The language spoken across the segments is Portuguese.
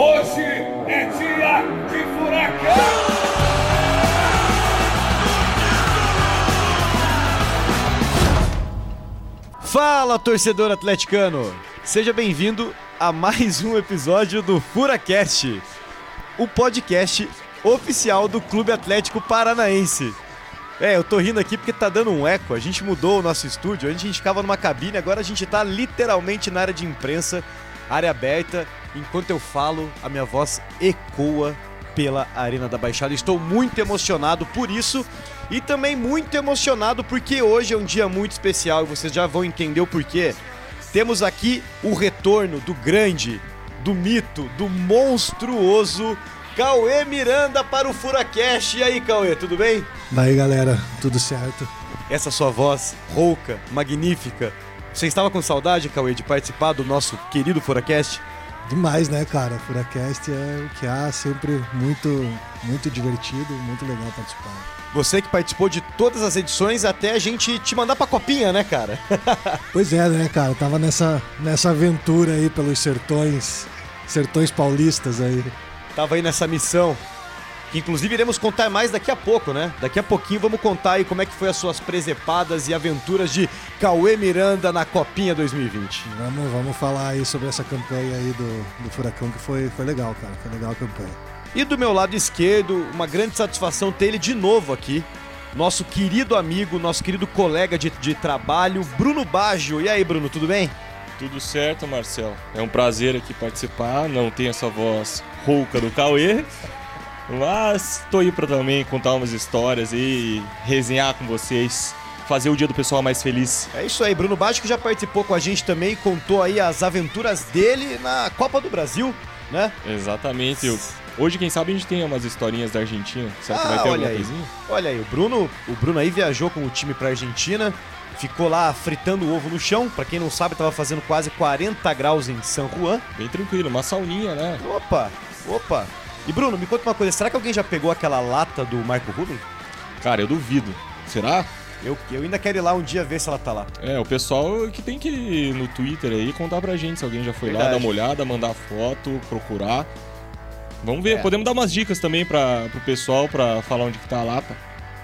Hoje é dia de furacão! Fala, torcedor atleticano! Seja bem-vindo a mais um episódio do FuraCast, o podcast oficial do Clube Atlético Paranaense. É, eu tô rindo aqui porque tá dando um eco. A gente mudou o nosso estúdio. Antes a gente ficava numa cabine, agora a gente tá literalmente na área de imprensa, área aberta. Enquanto eu falo, a minha voz ecoa pela Arena da Baixada. Estou muito emocionado por isso e também muito emocionado porque hoje é um dia muito especial e vocês já vão entender o porquê. Temos aqui o retorno do grande, do mito, do monstruoso Cauê Miranda para o Furacast. E aí, Cauê, tudo bem? Daí galera, tudo certo? Essa sua voz rouca, magnífica. Você estava com saudade, Cauê, de participar do nosso querido Furacast? Demais, né, cara? Furacast é o que há, sempre muito, muito divertido, muito legal participar. Você que participou de todas as edições até a gente te mandar pra copinha, né, cara? pois é, né, cara? Tava nessa, nessa aventura aí pelos sertões, sertões paulistas aí tava aí nessa missão. Que inclusive iremos contar mais daqui a pouco, né? Daqui a pouquinho vamos contar aí como é que foi as suas presepadas e aventuras de Cauê Miranda na Copinha 2020. Vamos, vamos falar aí sobre essa campanha aí do, do Furacão, que foi, foi legal, cara. Foi legal a campanha. E do meu lado esquerdo, uma grande satisfação ter ele de novo aqui. Nosso querido amigo, nosso querido colega de, de trabalho, Bruno Baggio. E aí, Bruno, tudo bem? Tudo certo, Marcel. É um prazer aqui participar. Não tem essa voz rouca do Cauê. Mas tô aí pra também contar umas histórias e resenhar com vocês. Fazer o dia do pessoal mais feliz. É isso aí, Bruno que já participou com a gente também, contou aí as aventuras dele na Copa do Brasil, né? Exatamente. Hoje, quem sabe, a gente tem umas historinhas da Argentina. Será ah, que vai ter alguma aí. coisinha? Olha aí, o Bruno, o Bruno aí viajou com o time pra Argentina ficou lá fritando o ovo no chão. Para quem não sabe, tava fazendo quase 40 graus em San Juan. Bem tranquilo, uma sauninha, né? Opa, opa. E Bruno, me conta uma coisa, será que alguém já pegou aquela lata do Marco Rubio? Cara, eu duvido. Será? Eu, eu ainda quero ir lá um dia ver se ela tá lá. É, o pessoal que tem que ir no Twitter aí contar pra gente se alguém já foi Verdade. lá, dar uma olhada, mandar foto, procurar. Vamos ver, é. podemos dar umas dicas também para pro pessoal para falar onde que tá a lata.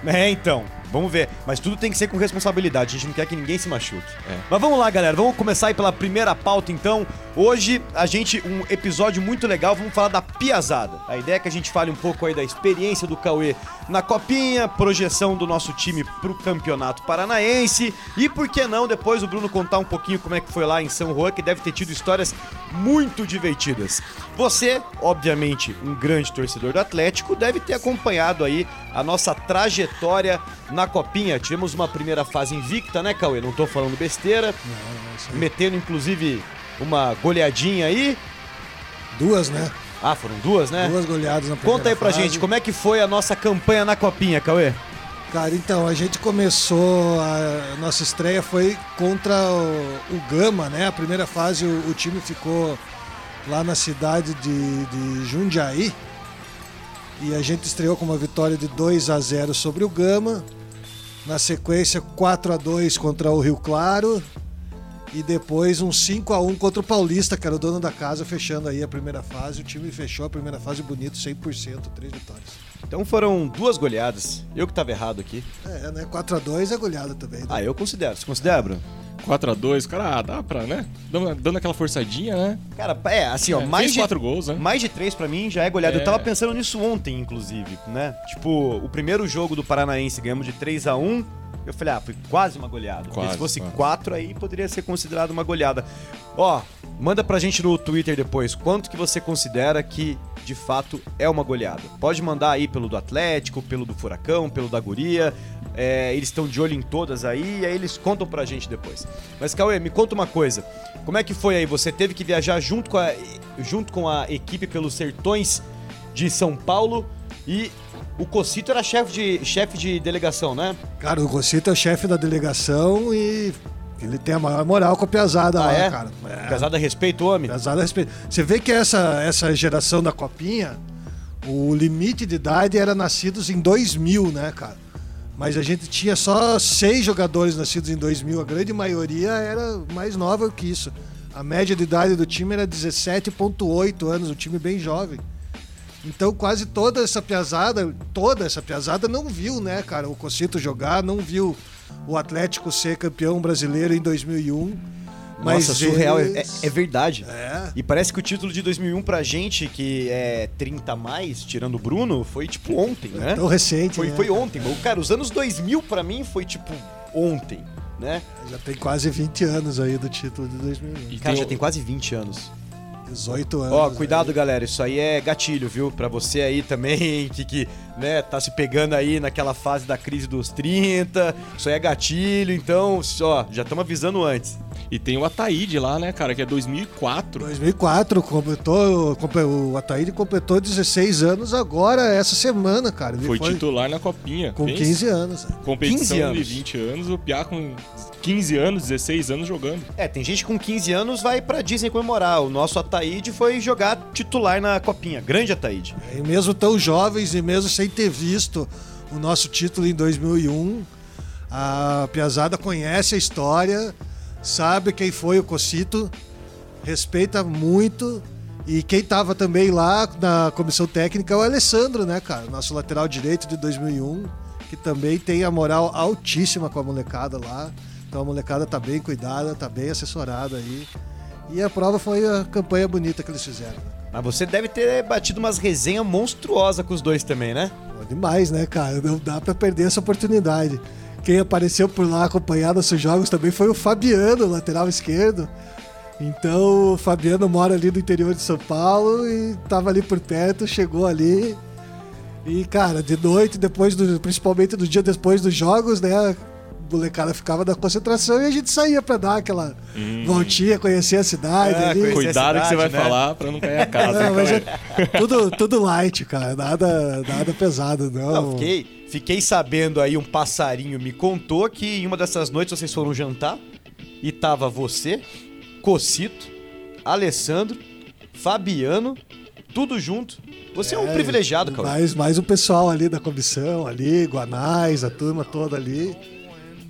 É, então. Vamos ver. Mas tudo tem que ser com responsabilidade. A gente não quer que ninguém se machuque. É. Mas vamos lá, galera. Vamos começar aí pela primeira pauta, então. Hoje, a gente, um episódio muito legal. Vamos falar da Piazada. A ideia é que a gente fale um pouco aí da experiência do Cauê na Copinha, projeção do nosso time pro Campeonato Paranaense. E por que não, depois o Bruno contar um pouquinho como é que foi lá em São Juan, que deve ter tido histórias muito divertidas. Você, obviamente, um grande torcedor do Atlético, deve ter acompanhado aí a nossa trajetória na Copinha. Tivemos uma primeira fase invicta, né, Cauê? Não tô falando besteira. Não, Metendo, inclusive, uma goleadinha aí. Duas, né? Ah, foram duas, né? Duas goleadas na primeira Conta aí pra fase. gente, como é que foi a nossa campanha na Copinha, Cauê? Cara, então, a gente começou, a nossa estreia foi contra o, o Gama, né? A primeira fase o, o, time ficou lá na cidade de, de Jundiaí, e a gente estreou com uma vitória de 2 a 0 sobre o Gama. Na sequência, 4 a 2 contra o Rio Claro. E depois um 5 a 1 contra o Paulista, que era o dono da casa, fechando aí a primeira fase. O time fechou a primeira fase bonito, 100%, três vitórias. Então foram duas goleadas. Eu que estava errado aqui. É, né? 4 a 2 é goleada também. Né? Ah, eu considero. Você considera, Bruno? 4x2, cara, ah, dá pra, né? Dando, dando, aquela forçadinha, né? Cara, é, assim, ó, é, mais de quatro gols, né? Mais de três para mim já é goleado. É. Eu tava pensando nisso ontem, inclusive, né? Tipo, o primeiro jogo do Paranaense ganhamos de 3 a 1 eu falei, ah, foi quase uma goleada. Quase, se fosse quase. quatro, aí poderia ser considerado uma goleada. Ó, manda pra gente no Twitter depois quanto que você considera que de fato é uma goleada. Pode mandar aí pelo do Atlético, pelo do Furacão, pelo da Guria. É, eles estão de olho em todas aí e aí eles contam pra gente depois. Mas Cauê, me conta uma coisa. Como é que foi aí? Você teve que viajar junto com a, junto com a equipe pelos sertões de São Paulo e o Cocito era chefe de, chefe de delegação, né? Cara, o Cocito é chefe da delegação e ele tem a maior moral com a Piazada ah, lá, é? cara. É. Piazada respeita o homem. Piazada respeita. Você vê que essa, essa geração da Copinha, o limite de idade era nascidos em 2000, né, cara? Mas a gente tinha só seis jogadores nascidos em 2000, a grande maioria era mais nova que isso. A média de idade do time era 17,8 anos, um time bem jovem. Então quase toda essa piazada, toda essa piazada não viu, né, cara, o Cocito jogar, não viu o Atlético ser campeão brasileiro em 2001. Mas Nossa, surreal, é- eles- é, é verdade. É. E parece que o título de 2001 pra gente, que é 30 a mais, tirando o Bruno, foi tipo ontem, né? Tão recente, Foi, né? foi ontem. O Cara, os anos 2000 pra mim foi tipo ontem, né? Já tem quase 20 anos aí do título de 2001. E Cara, tem já tem quase 20 anos. 18 anos. Ó, cuidado, aí. galera, isso aí é gatilho, viu? Pra você aí também, que, que né, tá se pegando aí naquela fase da crise dos 30, isso aí é gatilho, então, ó, já estamos avisando antes. E tem o Ataíde lá, né, cara, que é 2004. 2004, completou, comple- o Ataíde completou 16 anos agora, essa semana, cara. Ele Foi, titular na Copinha. com Pensa. 15 anos. Competição 15 de anos. 20 anos, o Piá com 15 anos, 16 anos jogando. É, tem gente com 15 anos vai pra Disney comemorar. O nosso Ataíde foi jogar titular na copinha. Grande Ataíde. E mesmo tão jovens e mesmo sem ter visto o nosso título em 2001, a Piazada conhece a história, sabe quem foi o Cocito, respeita muito. E quem tava também lá na comissão técnica é o Alessandro, né, cara? Nosso lateral direito de 2001, que também tem a moral altíssima com a molecada lá. Então a molecada tá bem cuidada, tá bem assessorada aí. E a prova foi a campanha bonita que eles fizeram. né? Mas você deve ter batido umas resenhas monstruosas com os dois também, né? Pô, demais, né, cara? Não dá pra perder essa oportunidade. Quem apareceu por lá acompanhar nossos jogos também foi o Fabiano, lateral esquerdo. Então, o Fabiano mora ali no interior de São Paulo e tava ali por perto, chegou ali. E, cara, de noite, depois do, principalmente do dia depois dos jogos, né? A molecada ficava na concentração e a gente saía pra dar aquela voltinha, conhecer a cidade É, ali. Cuidado que você vai cidade, né? falar pra não cair a casa. Não, cara? é tudo, tudo light, cara. Nada, nada pesado, não. Não, fiquei, fiquei sabendo aí, um passarinho me contou que em uma dessas noites vocês foram jantar e tava você, Cocito, Alessandro, Fabiano, tudo junto. Você é, um privilegiado, cara. Mais, mais o pessoal ali da comissão, ali, Guanais, a turma toda ali.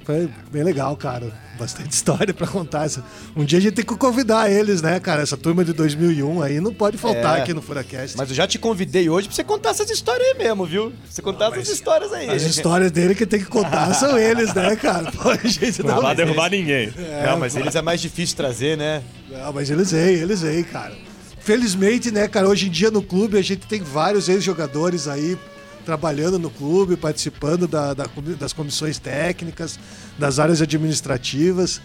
Foi bem legal, cara. Bastante história pra contar. Um dia a gente tem que convidar eles, né, cara? Essa turma de 2001 aí não pode faltar É. aqui no Furacast. Mas eu já te convidei hoje pra você contar essas histórias aí mesmo, viu? Pra você contar essas histórias aí. As histórias dele que tem que contar são eles, né, cara? Pô, a gente Não não... vai derrubar ninguém. Não, mas eles é mais difícil trazer, né? Não, mas eles vêm, eles vêm, cara. Felizmente, né, cara, hoje em dia no clube a gente tem vários ex-jogadores aí trabalhando no clube, participando da- da das comissões técnicas, das áreas administrativas.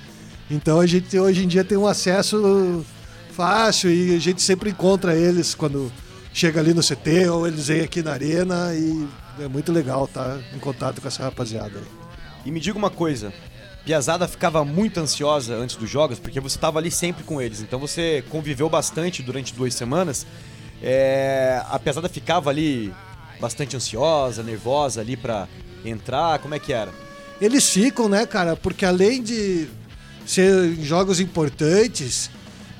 Então a gente hoje em dia tem um acesso fácil e a gente sempre encontra eles quando chega ali no CT ou eles vêm aqui na arena e é muito legal estar em contato com essa rapaziada. E me diga uma coisa. Piazada ficava muito ansiosa antes dos jogos, porque você estava ali sempre com eles. Então você conviveu bastante durante duas semanas. É, a Piazada ficava ali bastante ansiosa, nervosa ali pra entrar. Como é que era? Eles ficam, né, cara? Porque além de ser jogos importantes,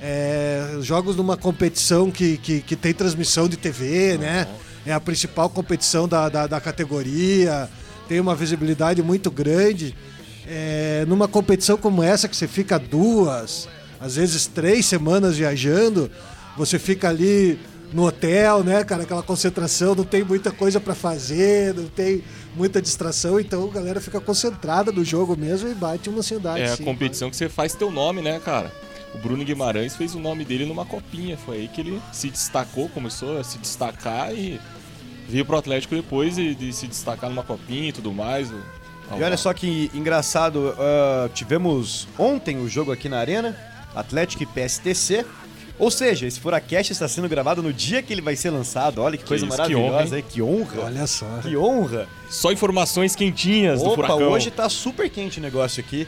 é, jogos numa competição que, que, que tem transmissão de TV, né? É a principal competição da, da, da categoria, tem uma visibilidade muito grande. É, numa competição como essa, que você fica duas, às vezes três semanas viajando, você fica ali no hotel, né, cara? Aquela concentração, não tem muita coisa pra fazer, não tem muita distração, então a galera fica concentrada no jogo mesmo e bate uma ansiedade. É a sim, competição que você faz teu nome, né, cara? O Bruno Guimarães fez o nome dele numa copinha. Foi aí que ele se destacou, começou a se destacar e veio pro Atlético depois de, de se destacar numa copinha e tudo mais. E olha só que engraçado, ah, tivemos ontem o jogo aqui na Arena, Atlético e PSTC. Ou seja, esse Furacast está sendo gravado no dia que ele vai ser lançado. Olha que coisa isso, que maravilhosa, honra, hein? Que honra! Olha só. Que honra! Só informações quentinhas do Opa, Furacão. hoje tá super quente o negócio aqui.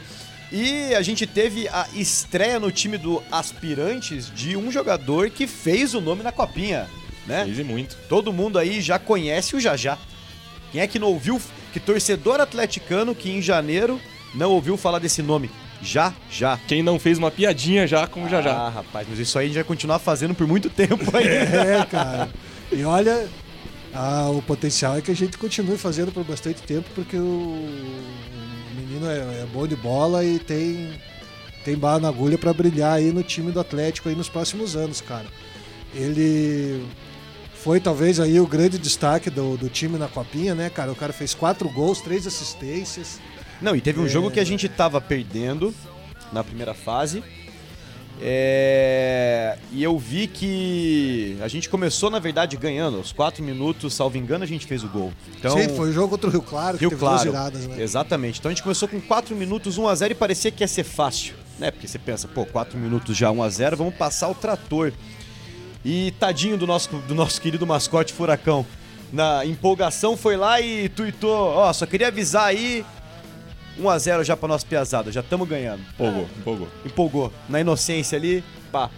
E a gente teve a estreia no time do Aspirantes de um jogador que fez o nome na copinha, né? Fez e muito. Todo mundo aí já conhece o Jajá. Quem é que não ouviu, que torcedor atleticano que em janeiro não ouviu falar desse nome? Já, já. Quem não fez uma piadinha já com o Jajá. Ah, rapaz, mas isso aí a gente vai continuar fazendo por muito tempo ainda. É, cara. E olha, ah, o potencial é que a gente continue fazendo por bastante tempo, porque o, o menino é, é bom de bola e tem tem bala na agulha para brilhar aí no time do Atlético aí nos próximos anos, cara. Ele foi talvez aí o grande destaque do, do time na copinha, né, cara? O cara fez quatro gols, três assistências. Não, e teve um É. jogo que a gente tava perdendo na primeira fase. É, E eu vi que a gente começou, na verdade, ganhando. Aos 4 minutos, salvo engano, a gente fez o gol. Então, Sim, foi o jogo contra o Rio Claro, que Rio teve Claro. duas viradas, né? Exatamente. Então a gente começou com 4 minutos, 1x0 e parecia que ia ser fácil. Né? Porque você pensa, pô, 4 minutos já 1x0, vamos passar o trator. E tadinho do nosso, do nosso querido mascote Furacão. Na empolgação foi lá e tuitou, ó, só queria avisar aí, 1x0 já pra nossa piazada, já estamos ganhando. Empolgou, empolgou. Empolgou. Na inocência ali, pá.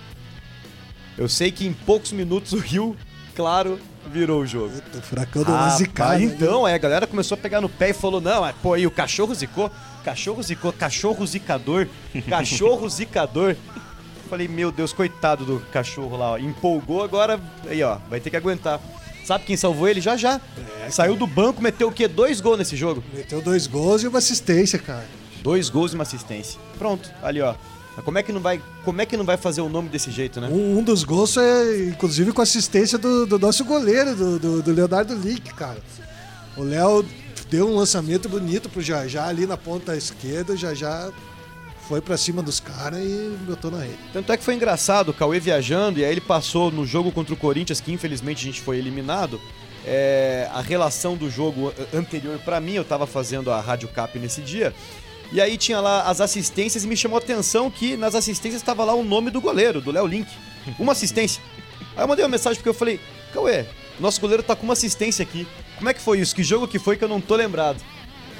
Eu sei que em poucos minutos o Rio, claro, virou o jogo. Puta, o Furacão deu uma Rapaz, zicada. aí. então, é, a galera começou a pegar no pé e falou: não, é, pô, aí o cachorro zicou, cachorro zicou, cachorro zicador, cachorro zicador. Falei, meu Deus, coitado do cachorro lá, ó. Empolgou, agora, aí, ó, vai ter que aguentar. Sabe quem salvou ele? Já já. Saiu do banco, meteu o quê? Dois gols nesse jogo. Meteu dois gols e uma assistência, cara. Dois gols e uma assistência. Pronto, ali, ó. Mas como é que não vai, como é que não vai fazer o nome desse jeito, né? Um, um dos gols é, inclusive, com assistência do, do nosso goleiro, do, do, do Leonardo Lick, cara. O Léo deu um lançamento bonito pro Jajá ali na ponta esquerda, o Jajá foi pra cima dos caras e botou na rede. Tanto é que foi engraçado, o Cauê viajando, e aí ele passou no jogo contra o Corinthians, que infelizmente a gente foi eliminado. é, a relação do jogo anterior pra mim, eu tava fazendo a Rádio Cap nesse dia. E aí tinha lá as assistências e me chamou a atenção que nas assistências estava lá o nome do goleiro, do Léo Link. Uma assistência. Aí eu mandei uma mensagem porque eu falei, Cauê, nosso goleiro tá com uma assistência aqui. Como é que foi isso? Que jogo que foi que eu não tô lembrado?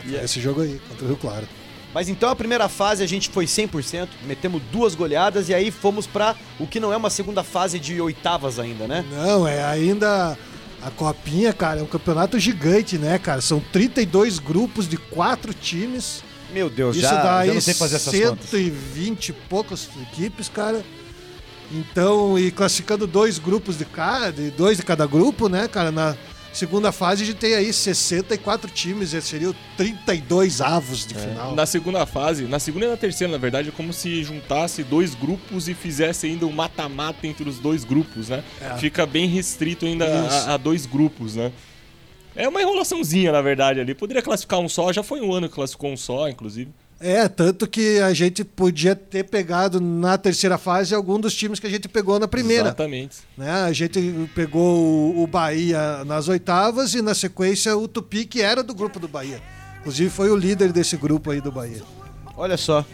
E é- Esse jogo aí, contra o Rio Claro. Mas então a primeira fase a gente foi 100%, metemos duas goleadas e aí fomos pra o que não é uma segunda fase de oitavas ainda, né? Não, é ainda. A Copinha, cara, é um campeonato gigante, né, cara? São 32 grupos de quatro times. Meu Deus, Isso já, dá já não sei fazer essas contas. 120 e poucas equipes, cara. Então, e classificando dois grupos de cada, dois de cada grupo, né, cara? Na segunda fase a gente tem aí 64 times, esse seria o 32 avos de final. Na segunda fase, na segunda e na terceira, na verdade, é como se juntasse dois grupos e fizesse ainda um mata-mata entre os dois grupos, né? É. Fica bem restrito ainda a, a dois grupos, né? É uma enrolaçãozinha, na verdade, ali. Poderia classificar um só, já foi um ano que classificou um só, inclusive. É, tanto que a gente podia ter pegado na terceira fase algum dos times que a gente pegou na primeira. Exatamente. né? A gente pegou o, o Bahia nas oitavas e na sequência o Tupi, que era do grupo do Bahia. Inclusive foi o líder desse grupo aí do Bahia. Olha só.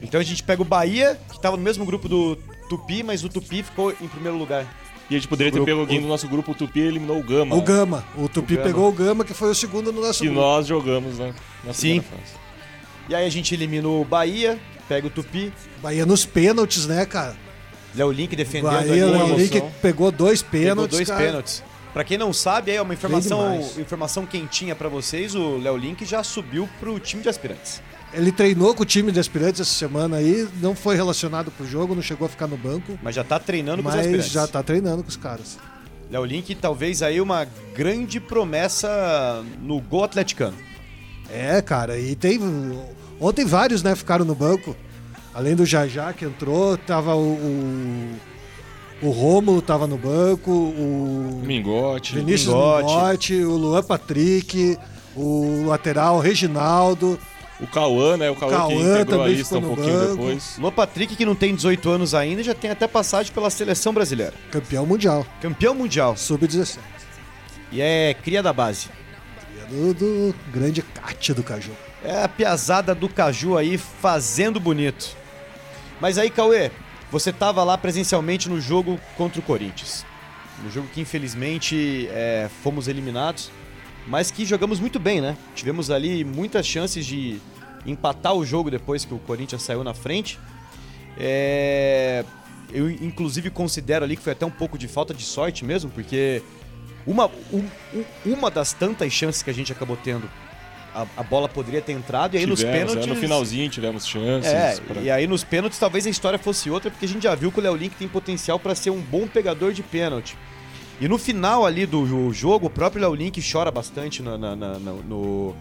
Então a gente pega o Bahia, que tava no mesmo grupo do Tupi, mas o Tupi ficou em primeiro lugar. E a gente poderia ter Grupo- pego alguém do nosso grupo, o Tupi eliminou o Gama. O? Gama. O Tupi Gama. pegou o Gama, que foi o segundo no nosso Que grupo. nós jogamos né, na Sim. fase. E aí a gente eliminou o Bahia, pega o Tupi, Bahia nos pênaltis, né, cara? Léo Link defendendo Bahia, ali, Léo Link pegou dois Pegou pênaltis, dois cara. pênaltis. Pra quem não sabe, aí é uma informação, informação quentinha pra vocês, o Léo Link já subiu pro time de aspirantes. Ele treinou com o time de aspirantes essa semana aí, não foi relacionado pro jogo, não chegou a ficar no banco, Mas já tá treinando com os mas aspirantes. já tá treinando com os caras. Léo Link, talvez aí uma grande promessa no gol atleticano. É, cara, e tem. Ontem vários, né, ficaram no banco. Além do Jajá que entrou, tava o. O, o Rômulo tava no banco, o Mingote. Vinícius Mingote. Mingote, o Luan Patrick, o lateral Reginaldo. O Cauã, né? O Cauã, que Cauã integrou a lista um pouquinho banco. depois. Luan Patrick, que não tem 18 anos ainda, já tem até passagem pela seleção brasileira. Campeão mundial, Campeão mundial. sub-17. E é cria da base. É Do, do grande Cátia do Caju. É a piazada do Caju aí fazendo bonito. Mas aí, Cauê, você tava lá presencialmente no jogo contra o Corinthians. No jogo que infelizmente é, fomos eliminados, mas que jogamos muito bem, né? Tivemos ali muitas chances de empatar o jogo depois que o Corinthians saiu na frente. É, Eu, inclusive, considero ali que foi até um pouco de falta de sorte mesmo, porque uma, um- um- uma das tantas chances que a gente acabou tendo, a, a bola poderia ter entrado, e aí nos Tivemos, pênaltis. é, no finalzinho tivemos chances. É, pra- e aí nos pênaltis talvez a história fosse outra, porque a gente já viu que o Léo Link tem potencial para ser um bom pegador de pênalti. E no final ali do jo- jogo, o próprio Léo Link chora bastante na- na- na- na- no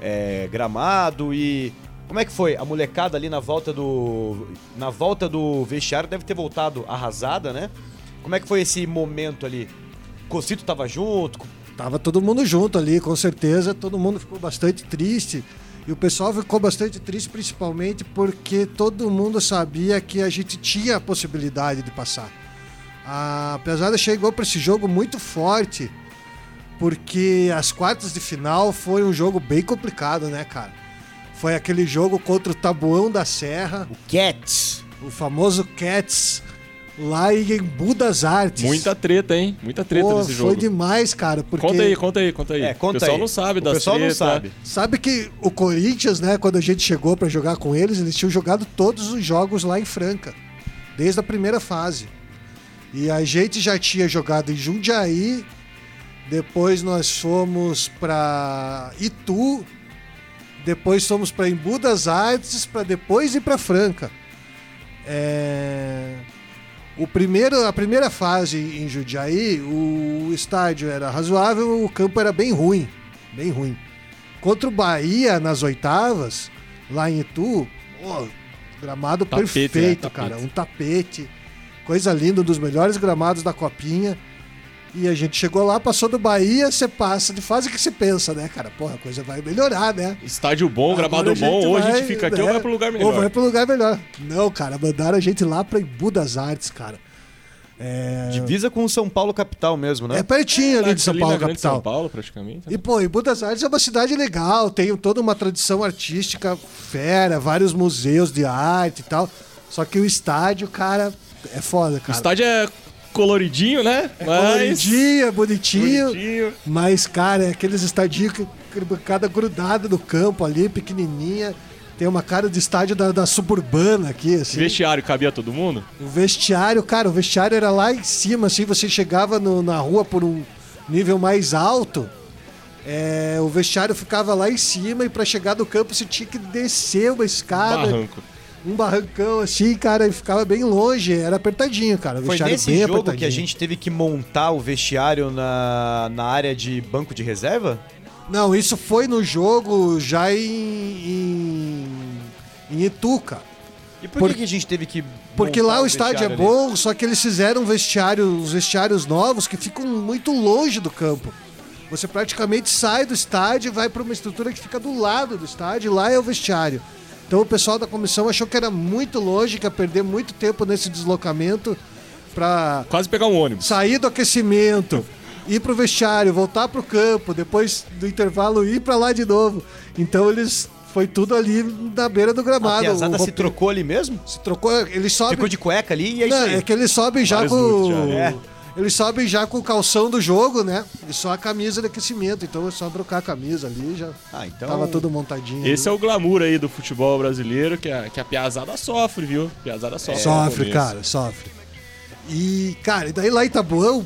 é, gramado e Como é que foi? A molecada ali na volta do. Na volta do vestiário deve ter voltado arrasada, né? Como é que foi esse momento ali? Cocito tava junto? Tava todo mundo junto ali, com certeza. Todo mundo ficou bastante triste. E o pessoal ficou bastante triste, principalmente porque todo mundo sabia que a gente tinha a possibilidade de passar. A Pesada chegou para esse jogo muito forte, porque as quartas de final foi um jogo bem complicado, né, cara? Foi aquele jogo contra o Tabuão da Serra, O Cats. o famoso Cats, lá em Embu das Artes. Muita treta, hein? Muita treta Pô, nesse foi jogo. demais, cara, porque... Conta aí, conta aí, conta aí. É, conta o pessoal aí. não sabe O das pessoal não treta. sabe. Sabe que o Corinthians, né, quando a gente chegou pra jogar com eles, eles tinham jogado todos os jogos lá em Franca, desde a primeira fase. E a gente já tinha jogado em Jundiaí, depois nós fomos pra Itu, depois fomos pra Embu das Artes, pra depois ir pra Franca. É... O primeiro, a primeira fase em Jundiaí, o estádio era razoável, o campo era bem ruim, bem ruim. Contra o Bahia nas oitavas, lá em Itu, pô, gramado Tapete, perfeito, né? Cara, um tapete, coisa linda, um dos melhores gramados da copinha. E a gente chegou lá, passou do Bahia, você passa de fase que você pensa, né, cara? Porra, a coisa vai melhorar, né? Estádio bom, Agora gramado bom, ou a vai, gente fica aqui ou né, vai pro lugar Ou melhor. vai pro lugar melhor. Não, cara, mandaram a gente lá pra Embu das Artes, cara. É, Divisa com o São Paulo capital mesmo, né? é pertinho ali de São Ali Paulo, capital. São Paulo, praticamente. E, pô, Embu das Artes é uma cidade legal, tem toda uma tradição artística fera, vários museus de arte e tal. Só que o estádio, cara, é foda, O cara. estádio é coloridinho, né? é coloridinho, é bonitinho, Bonitinho. mas, cara, é aqueles estadios com cada grudada no campo ali, pequenininha. Tem uma cara de estádio da, da suburbana aqui, assim. Vestiário cabia todo mundo? O vestiário, cara, o vestiário era lá em cima, assim, você chegava no- na rua por um nível mais alto, é, o vestiário ficava lá em cima e pra chegar do campo você tinha que descer uma escada, Barranco. Um barrancão assim, cara, e ficava bem longe, era apertadinho, cara. O Foi nesse bem jogo que a gente teve que montar o vestiário na, na área de banco de reserva? Não, isso foi no jogo já em, em, em Itu, cara. E por, Por- que, a gente teve que. Porque lá o estádio é ali? bom, só que eles fizeram vestiário, os vestiários novos que ficam muito longe do campo. Você praticamente sai do estádio e vai para uma estrutura que fica do lado do estádio, e lá é o vestiário. Então o pessoal da comissão achou que era muito longe, que ia perder muito tempo nesse deslocamento para Quase pegar um ônibus. sair do aquecimento, ir pro vestiário, voltar pro campo, depois do intervalo ir para lá de novo. Então eles foi tudo ali na beira do A gramado. piazada O se trocou ali mesmo? se trocou, eles sobem Ficou de cueca ali e é isso não, aí. é que eles sobem já Vários com. já? Eles sobem já com o calção do jogo, né? E só a camisa de aquecimento. Então é só trocar a camisa ali, já Ah, então. tava tudo montadinho. Esse é o glamour aí do futebol brasileiro, que a, que a piazada sofre, viu? Piazada sofre. no Sofre, cara, sofre. E, cara, e daí lá em Tabuão,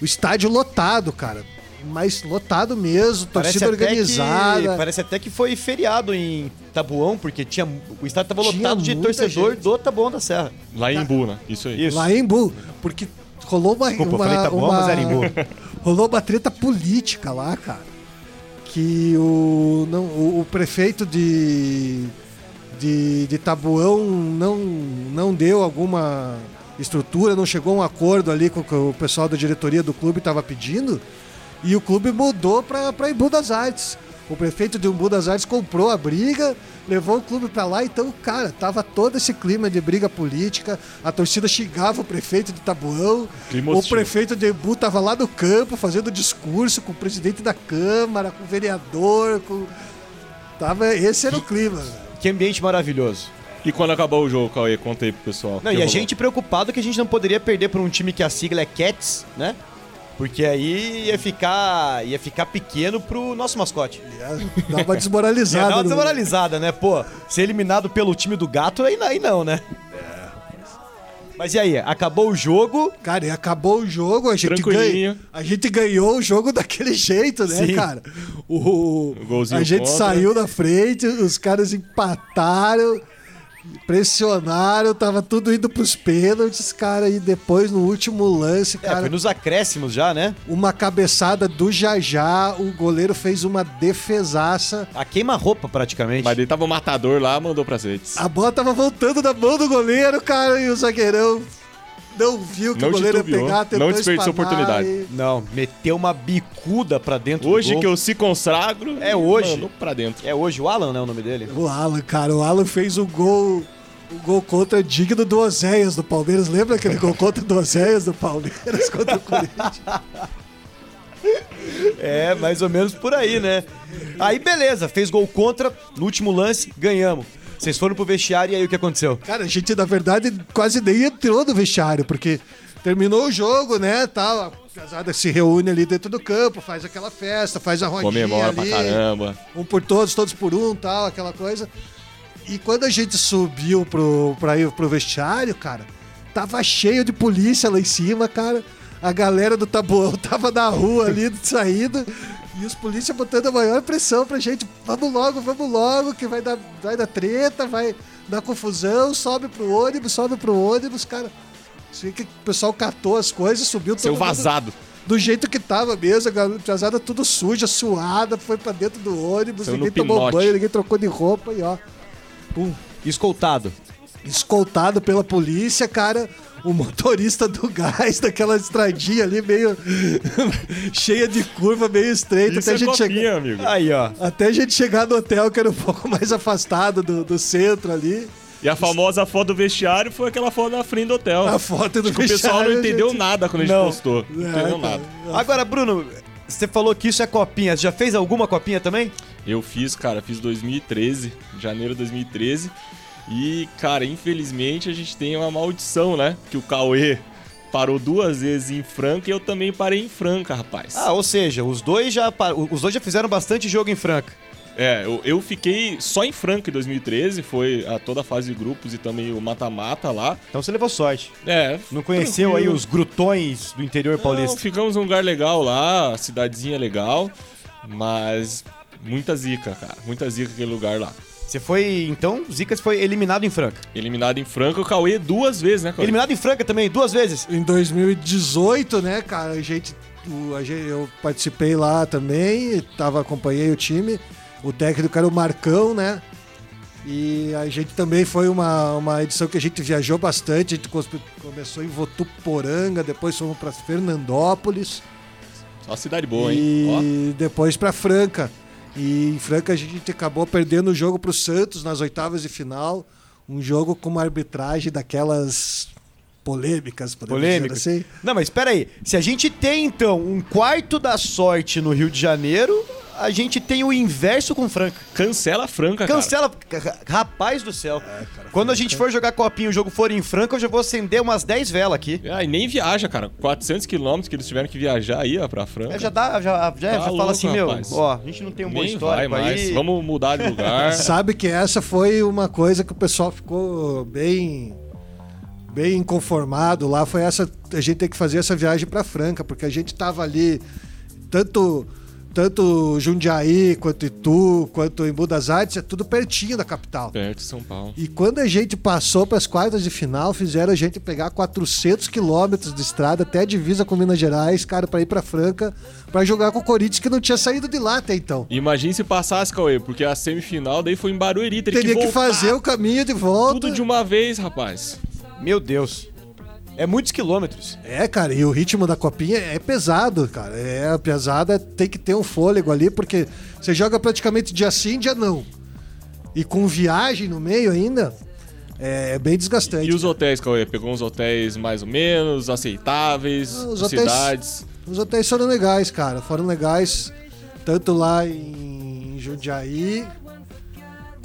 o estádio lotado, cara. Mas lotado mesmo, Parece torcida até, organizada. que, parece até que foi feriado em Tabuão, porque tinha, o estádio tava Tinha lotado de torcedor gente. do Tabuão da Serra. Lá em Imbu, né? Isso aí. Isso. Lá em Embu. Porque rolou uma. Desculpa, uma, falei Tabuão, uma- mas era rolou uma treta política lá, cara. Que o, não, o, o prefeito de, de, de Tabuão não, não deu alguma estrutura, não chegou a um acordo ali com o que o pessoal da diretoria do clube estava pedindo. E o clube mudou para Embu das Artes. O prefeito de Embu das Artes comprou a briga, levou o clube para lá. Então, cara, tava todo esse clima de briga política. A torcida xingava o prefeito de Tabuão. O prefeito de Embu tava lá no campo fazendo discurso com o presidente da Câmara, com o vereador, com. Tava, esse era o clima. Que ambiente maravilhoso. E quando acabou o jogo, Cauê, conta aí pro pessoal. Não, e a rolou. gente preocupado que a gente não poderia perder por um time que a sigla é Cats, né? Porque aí ia ficar, ia ficar pequeno pro nosso mascote. Dá uma Ia desmoralizada. dar uma desmoralizada, né? Pô, ser eliminado pelo time do gato, aí, aí não, né? Mas e aí, acabou o jogo, Cara, e acabou o jogo, a gente, ganha, a gente ganhou o jogo daquele jeito, né, Sim. cara? O, O golzinho a gente contra. saiu na frente, os caras empataram. Pressionaram, tava tudo indo pros pênaltis, cara. E depois, no último lance, É, cara, foi nos acréscimos já, né? uma cabeçada do Jajá. O goleiro fez uma defesaça. A queima-roupa, praticamente. Mas ele tava o matador lá, mandou pras redes. A bola tava voltando da mão do goleiro, cara. E o zagueirão não viu que Não o goleiro ia pegar, tentou não desperdiçou oportunidade. e- Não, meteu uma bicuda pra dentro Hoje do gol. que eu se consagro, É hoje. mandou pra dentro. É hoje o Alan, né, o nome dele? O Alan, cara, o Alan fez o gol. O gol contra digno do Oséias do Palmeiras. Lembra aquele gol contra do Oséias do Palmeiras contra o Corinthians? É, mais ou menos por aí, né? Aí, beleza, fez gol contra, no último lance, ganhamos. Vocês foram pro vestiário e aí o que aconteceu? Cara, a gente, na verdade, quase nem entrou no vestiário, porque terminou o jogo, né? Tal, a casada se reúne ali dentro do campo, faz aquela festa, faz a rodinha Comemora pra ali, caramba. um por todos, todos por um, tal, aquela coisa. E quando a gente subiu pro, pra ir pro vestiário, cara, tava cheio de polícia lá em cima, cara. A galera do Tabuão tava na rua ali, saindo. E os polícias botando a maior pressão pra gente. Vamos logo, vamos logo, que vai dar, vai dar treta, vai dar confusão. Sobe pro ônibus, sobe pro ônibus, cara. Assim que o pessoal catou as coisas, subiu todo Seu vazado. do jeito que tava mesmo, a galera tudo suja, suada, foi pra dentro do ônibus, no ninguém tomou pinote. banho, ninguém trocou de roupa e ó. Pum. Escoltado. Escoltado pela polícia, cara. O motorista do gás, daquela estradinha ali, meio cheia de curva, meio estreita, Isso até, a é gente copinha, chegar, amigo. Aí, ó. até a gente chegar no hotel, que era um pouco mais afastado do, do centro ali. E a famosa foto do vestiário foi aquela foto na frente do hotel. A foto do Acho que o pessoal não vestiário, entendeu gente. nada quando a gente Não. postou. Não É, entendeu cara. nada. Agora, Bruno, você falou que isso é copinha. Você já fez alguma copinha também? Eu fiz, cara, fiz 2013, janeiro de 2013. E, cara, infelizmente a gente tem uma maldição, né? Que o Cauê parou duas vezes em Franca e eu também parei em Franca, rapaz. Ah, ou seja, os dois já, os dois já fizeram bastante jogo em Franca. É, eu, eu fiquei só em Franca em 2013, foi a toda a fase de grupos e também o mata-mata lá. Então você levou sorte. É. Não conheceu aí tranquilo. os grutões do interior Não, paulista? ficamos num lugar legal lá, cidadezinha legal, mas muita zica, cara. Muita zica aquele lugar lá. Você foi, então, Zicas foi eliminado em Franca. Eliminado em Franca, o Cauê duas vezes, né, Cauê? Eliminado em Franca também, duas vezes. Em 2018, né, cara, a gente, o- a gente- eu participei lá também, tava, acompanhei o time. O técnico era o Marcão, né? E a gente também foi uma, uma edição que a gente viajou bastante. A gente começou em Votuporanga, depois fomos para Fernandópolis Só cidade boa, hein? Ó. e depois para Franca. E em Franca a gente acabou perdendo o jogo pro Santos nas oitavas de final. Um jogo com uma arbitragem daquelas polêmicas, podemos Polêmicas. dizer assim. Não, mas espera aí. Se a gente tem, então, um quarto da sorte no Rio de Janeiro, a gente tem o inverso com Franca. Cancela Franca, cara. Cancela. ca- Rapaz do céu. Quando a gente for jogar copinha e o jogo for em Franca, eu já vou acender umas 10 velas aqui. Ah, e nem viaja, cara. 400 quilômetros que eles tiveram que viajar aí, ó, pra Franca. É, já dá, já, já, já Tá fala louco, assim, meu, rapaz. ó, a gente não tem um bom histórico vai mais. aí. Vamos mudar de lugar. Sabe que essa foi uma coisa que o pessoal ficou bem bem inconformado lá, foi essa a gente tem que fazer essa viagem para Franca, porque a gente tava ali tanto tanto Jundiaí, quanto Itu, quanto em Budas Artes, é tudo pertinho da capital. Perto de São Paulo. E quando a gente passou para as quartas de final, fizeram a gente pegar 400 quilômetros de estrada até a divisa com Minas Gerais, cara, para ir para Franca, para jogar com o Corinthians que não tinha saído de lá até então. Imagine se passasse, Cauê, porque a semifinal daí foi em Barueri. Teria, Teria que, voltar fazer o caminho de volta. tudo de uma vez, rapaz. Meu Deus. É muitos quilômetros. É, cara, e o ritmo da copinha é pesado, cara. É a pesada, tem que ter um fôlego ali, porque você joga praticamente dia sim, dia não. E com viagem no meio ainda, é bem desgastante. E os hotéis, Cauê? Pegou uns hotéis mais ou menos, aceitáveis, Ah, os hotéis- cidades. Os hotéis foram legais, cara. Foram legais, tanto lá em Jundiaí,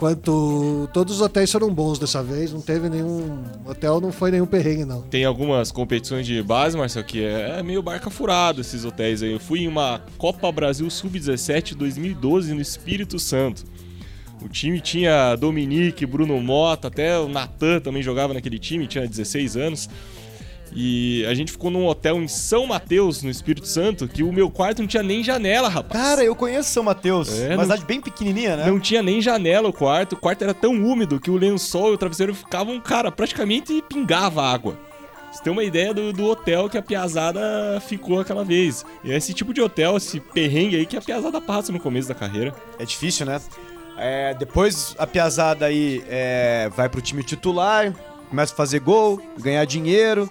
quanto todos os hotéis foram bons dessa vez. Não teve nenhum. Hotel não foi nenhum perrengue, não. Tem algumas competições de base, Marcelo, que é meio barca furado esses hotéis aí. Eu fui em uma Copa Brasil Sub-17 2012 no Espírito Santo. O time tinha Dominique, Bruno Mota, até o Natan também jogava naquele time, tinha 16 anos. E a gente ficou num hotel em São Mateus, no Espírito Santo, que o meu quarto não tinha nem janela, rapaz. Cara, eu conheço São Mateus. É, uma cidade bem pequenininha, né? Não tinha nem janela o quarto, o quarto era tão úmido que o lençol e o travesseiro ficavam, cara, praticamente pingava água. Você tem uma ideia do, do hotel que a piazada ficou aquela vez. E é esse tipo de hotel, esse perrengue aí que a piazada passa no começo da carreira. É difícil, né? É, depois a piazada aí é, vai pro time titular, começa a fazer gol, ganhar dinheiro.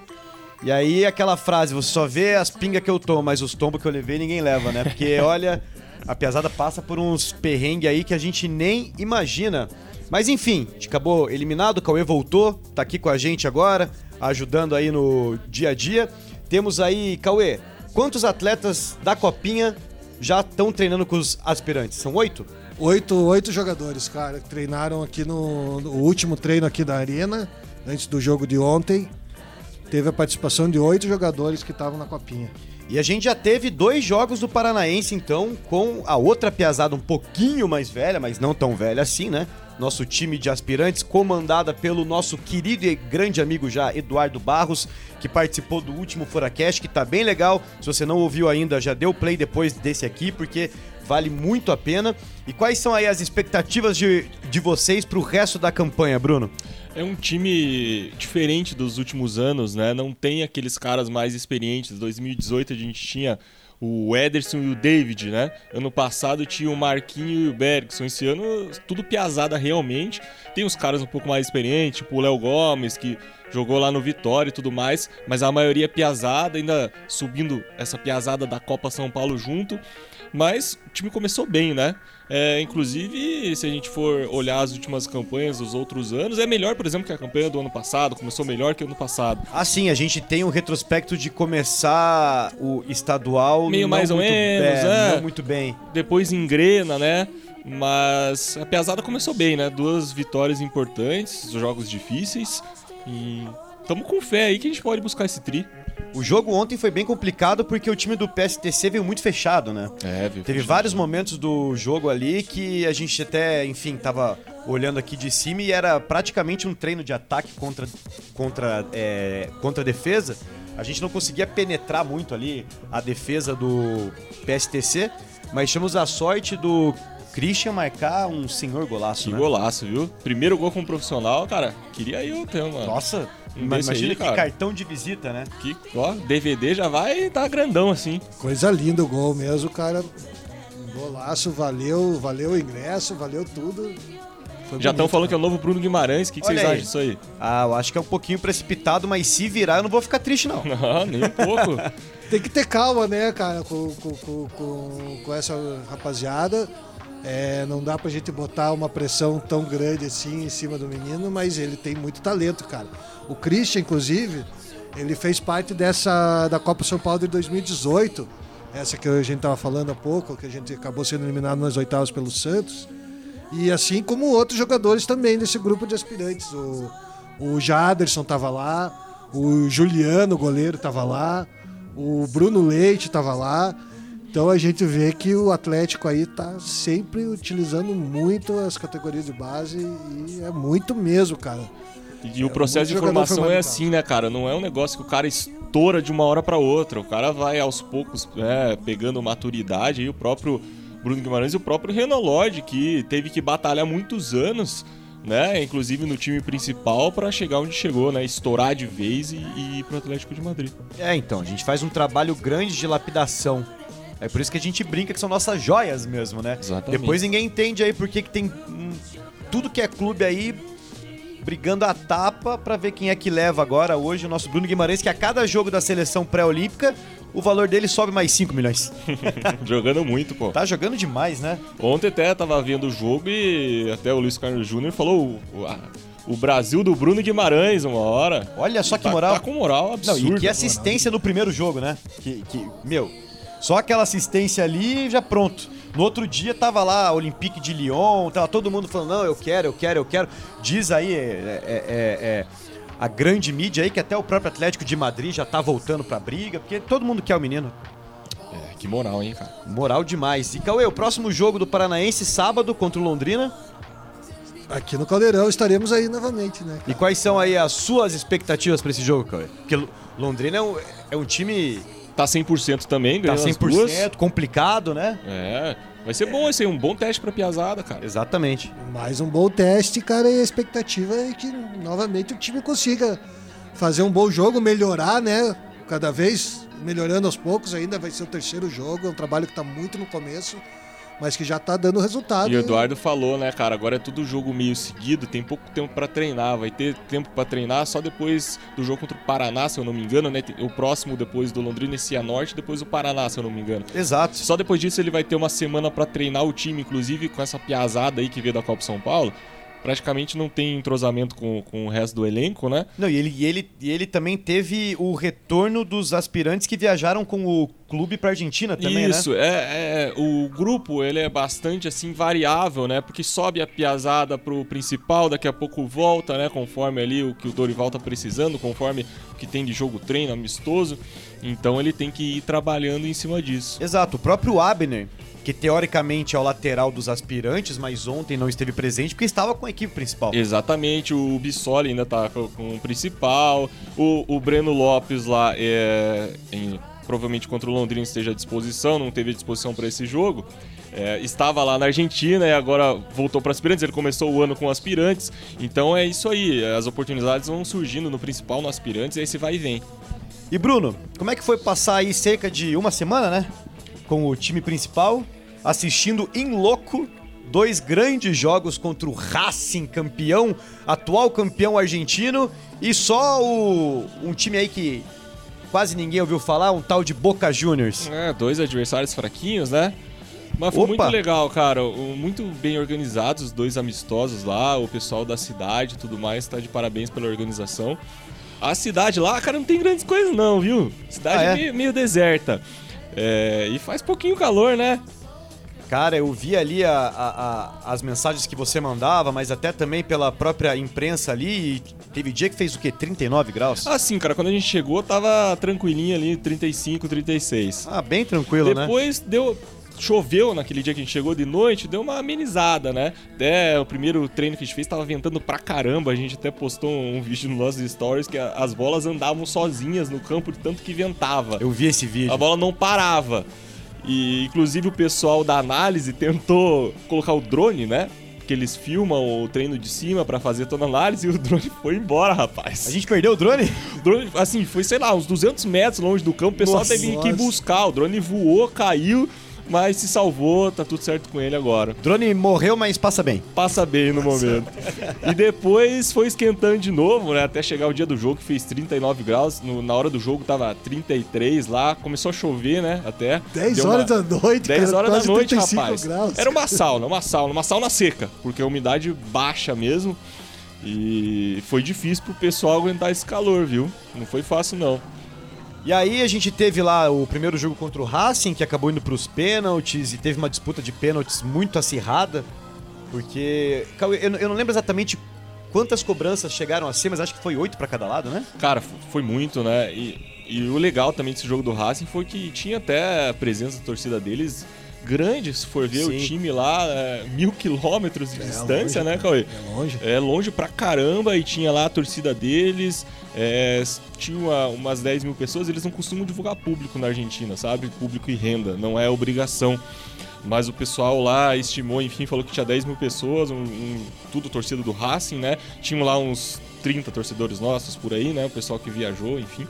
E aí aquela frase, você só vê as pingas que eu tomo, mas os tombos que eu levei ninguém leva, né? Porque olha, a piazada passa por uns perrengues aí que a gente nem imagina. Mas enfim, a gente acabou eliminado, o Cauê voltou, tá aqui com a gente agora, ajudando aí no dia a dia. Temos aí, Cauê, quantos atletas da Copinha já estão treinando com os aspirantes? São oito? Oito, oito jogadores, cara, que treinaram aqui no, no último treino aqui da Arena, antes do jogo de ontem. Teve a participação de oito jogadores que estavam na copinha. E a gente já teve dois jogos do Paranaense, então, com a outra piazada um pouquinho mais velha, mas não tão velha assim, né? Nosso time de aspirantes, comandada pelo nosso querido e grande amigo já, Eduardo Barros, que participou do último Furacast, que tá bem legal. Se você não ouviu ainda, já deu play depois desse aqui, porque vale muito a pena. E quais são aí as expectativas de, de vocês pro resto da campanha, Bruno? É um time diferente dos últimos anos, né? Não tem aqueles caras mais experientes. 2018 a gente tinha o Ederson e o David, né? Ano passado tinha o Marquinho e o Bergson. Esse ano, tudo piazada realmente. Tem os caras um pouco mais experientes, tipo o Léo Gomes, que jogou lá no Vitória e tudo mais, mas a maioria é piazada, ainda subindo essa piazada da Copa São Paulo junto. Mas o time começou bem, né? É, inclusive, se a gente for olhar as últimas campanhas dos outros anos, é melhor, por exemplo, que a campanha do ano passado, começou melhor que o ano passado. Assim, a gente tem um retrospecto de começar o estadual Meio mais ou menos, é, é. muito bem. Depois engrena, né? Mas a pesada começou bem, né? Duas vitórias importantes, jogos difíceis. E tamo com fé aí que a gente pode buscar esse tri. O jogo ontem foi bem complicado porque o time do PSTC veio muito fechado, né? É, viu? Teve vários momentos do jogo ali que a gente até, enfim, tava olhando aqui de cima e era praticamente um treino de ataque contra, contra, é, contra a defesa. A gente não conseguia penetrar muito ali a defesa do PSTC, mas tivemos a sorte do Christian marcar um senhor golaço, Que né? golaço, viu? Primeiro gol como profissional, cara. Queria eu ter, mano. Nossa, Um imagina aí, que cara. cartão de visita, né? Que, ó, DVD já vai tá grandão assim. Coisa linda o gol mesmo, cara. Golaço, valeu, valeu o ingresso, valeu tudo. Foi Já estão falando que é o novo Bruno Guimarães. O que, que vocês aí. acham disso aí? Ah, eu acho que é um pouquinho precipitado, mas se virar eu não vou ficar triste, não. Não, nem um pouco. Tem que ter calma, né, cara, com, com, com, com essa rapaziada. É, não dá pra gente botar uma pressão tão grande assim em cima do menino, mas ele tem muito talento, cara. O Christian, inclusive, ele fez parte dessa da Copa São Paulo de 2018, essa que a gente tava falando há pouco, que a gente acabou sendo eliminado nas oitavas pelo Santos. E assim como outros jogadores também desse grupo de aspirantes. O, o Jaderson tava lá, o Juliano, goleiro, tava lá, o Bruno Leite tava lá. Então a gente vê que o Atlético aí tá sempre utilizando muito as categorias de base e é muito mesmo, cara. E o processo de formação é assim, né, cara? Não é um negócio que o cara estoura de uma hora pra outra. O cara vai aos poucos é, pegando maturidade. E o próprio Bruno Guimarães e o próprio Renan Lodge, que teve que batalhar muitos anos, né? Inclusive no time principal pra chegar onde chegou, né? Estourar de vez e, e ir pro Atlético de Madrid. É, então, a gente faz um trabalho grande de lapidação. É por isso que a gente brinca que são nossas joias mesmo, né? Exatamente. Depois ninguém entende aí por que tem hum, tudo que é clube aí brigando a tapa pra ver quem é que leva agora hoje o nosso Bruno Guimarães, que a cada jogo da seleção pré-olímpica, o valor dele sobe mais 5 milhões. Jogando muito, pô. Tá jogando demais, né? Ontem até tava vendo o jogo e até o Luiz Carlos Júnior falou o, Brasil do Bruno Guimarães uma hora. Olha só que Tá- moral. Tá com moral Não, absurda. e que assistência no primeiro jogo, né? Que, que, meu, só aquela assistência ali já pronto. No outro dia tava lá a Olympique de Lyon, tava todo mundo falando, não, eu quero, eu quero, eu quero. Diz aí, é, é- é- é a grande mídia aí que até o próprio Atlético de Madrid já tá voltando pra briga, porque todo mundo quer o menino. É, que moral, hein, cara. Moral demais. E Cauê, o próximo jogo do Paranaense, sábado, contra o Londrina. Aqui no Caldeirão estaremos aí novamente, né? E quais são aí as suas expectativas pra esse jogo, Cauê? Porque Londrina é um, é um time Tá 100% também, tá ganhou as 100%, duas. complicado, né? É, vai ser bom esse aí, um bom teste pra piazada, cara. Exatamente. Mais um bom teste, cara, e a expectativa é que novamente o time consiga fazer um bom jogo, melhorar, né? Cada vez melhorando aos poucos, ainda vai ser o terceiro jogo, é um trabalho que tá muito no começo, mas que já tá dando resultado. E o Eduardo falou, né, cara, agora é tudo jogo meio seguido, tem pouco tempo pra treinar, vai ter tempo pra treinar só depois do jogo contra o Paraná, se eu não me engano, né? O próximo depois do Londrina e Cianorte, depois o Paraná, se eu não me engano. Exato. Só depois disso ele vai ter uma semana pra treinar o time, inclusive com essa piazada aí que veio da Copa São Paulo. Praticamente não tem entrosamento com, com o resto do elenco, né? Não, e ele, e, ele, e ele também teve o retorno dos aspirantes que viajaram com o clube pra Argentina também, Isso, né? é, é, o grupo ele é bastante assim variável, né? Porque sobe a piazada pro principal, daqui a pouco volta, né? Conforme ali o que o Dorival tá precisando, conforme o que tem de jogo treino amistoso. Então ele tem que ir trabalhando em cima disso. Exato. O próprio Abner, que teoricamente é o lateral dos aspirantes, mas ontem não esteve presente porque estava com a equipe principal. Exatamente, o Bissoli ainda tá com, com o principal, o, o Breno Lopes lá é em- provavelmente contra o Londrina esteja à disposição, não teve disposição para esse jogo. É, estava lá na Argentina e agora voltou para aspirantes. Ele começou o ano com aspirantes, então é isso aí. As oportunidades vão surgindo no principal, no aspirantes, e aí se vai e vem. E Bruno, como é que foi passar aí cerca de uma semana, né? Com o time principal, assistindo em loco dois grandes jogos contra o Racing campeão, atual campeão argentino, e só o, um time aí que quase ninguém ouviu falar, um tal de Boca Juniors. É, dois adversários fraquinhos, né? Mas foi Opa! muito legal, cara. Muito bem organizados, os dois amistosos lá, o pessoal da cidade e tudo mais, tá de parabéns pela organização. A cidade lá, cara, não tem grandes coisas não, viu? Cidade Ah, é? meio, meio deserta. É, e faz pouquinho calor, né? Cara, eu vi ali a- a- a- as mensagens que você mandava, mas até também pela própria imprensa ali. E teve dia que fez o quê? 39 graus? Assim, cara, quando a gente chegou, tava tranquilinho ali, 35, 36. Ah, bem tranquilo, né? Depois deu. Choveu naquele dia que a gente chegou de noite, deu uma amenizada, né? Até o primeiro treino que a gente fez tava ventando pra caramba. A gente até postou um vídeo nos nossos stories que as bolas andavam sozinhas no campo de tanto que ventava. Eu vi esse vídeo. A bola não parava. E inclusive o pessoal da análise tentou colocar o drone, né? Porque eles filmam o treino de cima pra fazer toda a análise e o drone foi embora, rapaz. A gente perdeu o drone? O drone, assim, foi, sei lá, uns 200 metros longe do campo. O pessoal Nossa. teve que ir Nossa. buscar. O drone voou, caiu, mas se salvou. Tá tudo certo com ele agora. O drone morreu, mas passa bem. Passa bem no momento. E depois foi esquentando de novo, né? Até chegar o dia do jogo, que fez 39 graus. No- na hora do jogo tava 33 lá. Começou a chover, né? Até. 10 Deu horas uma- da noite, 10 cara, horas quase da noite, 35 rapaz. graus. Era uma sauna, uma sauna, uma sauna seca, porque a umidade baixa mesmo. E foi difícil pro pessoal aguentar esse calor, viu? Não foi fácil, não. E aí a gente teve lá o primeiro jogo contra o Racing, que acabou indo pros pênaltis, e teve uma disputa de pênaltis muito acirrada, porque... Cauê, Eu, não lembro exatamente quantas cobranças chegaram a ser, mas acho que foi oito pra cada lado, né? Cara, foi muito, né? E, e o legal também desse jogo do Racing foi que tinha até a presença da torcida deles grande, se for ver Sim. o time lá, é, mil quilômetros de distância, longe, né, Cauê? É longe. É longe pra caramba e tinha lá a torcida deles. É, tinha uma- umas 10 mil pessoas. Eles não costumam divulgar público na Argentina, sabe? Público e renda, não é obrigação. Mas o pessoal lá estimou, enfim, falou que tinha 10 mil pessoas, um, um- tudo torcida do Racing, né? Tinham lá uns 30 torcedores nossos por aí, né? O pessoal que viajou, enfim.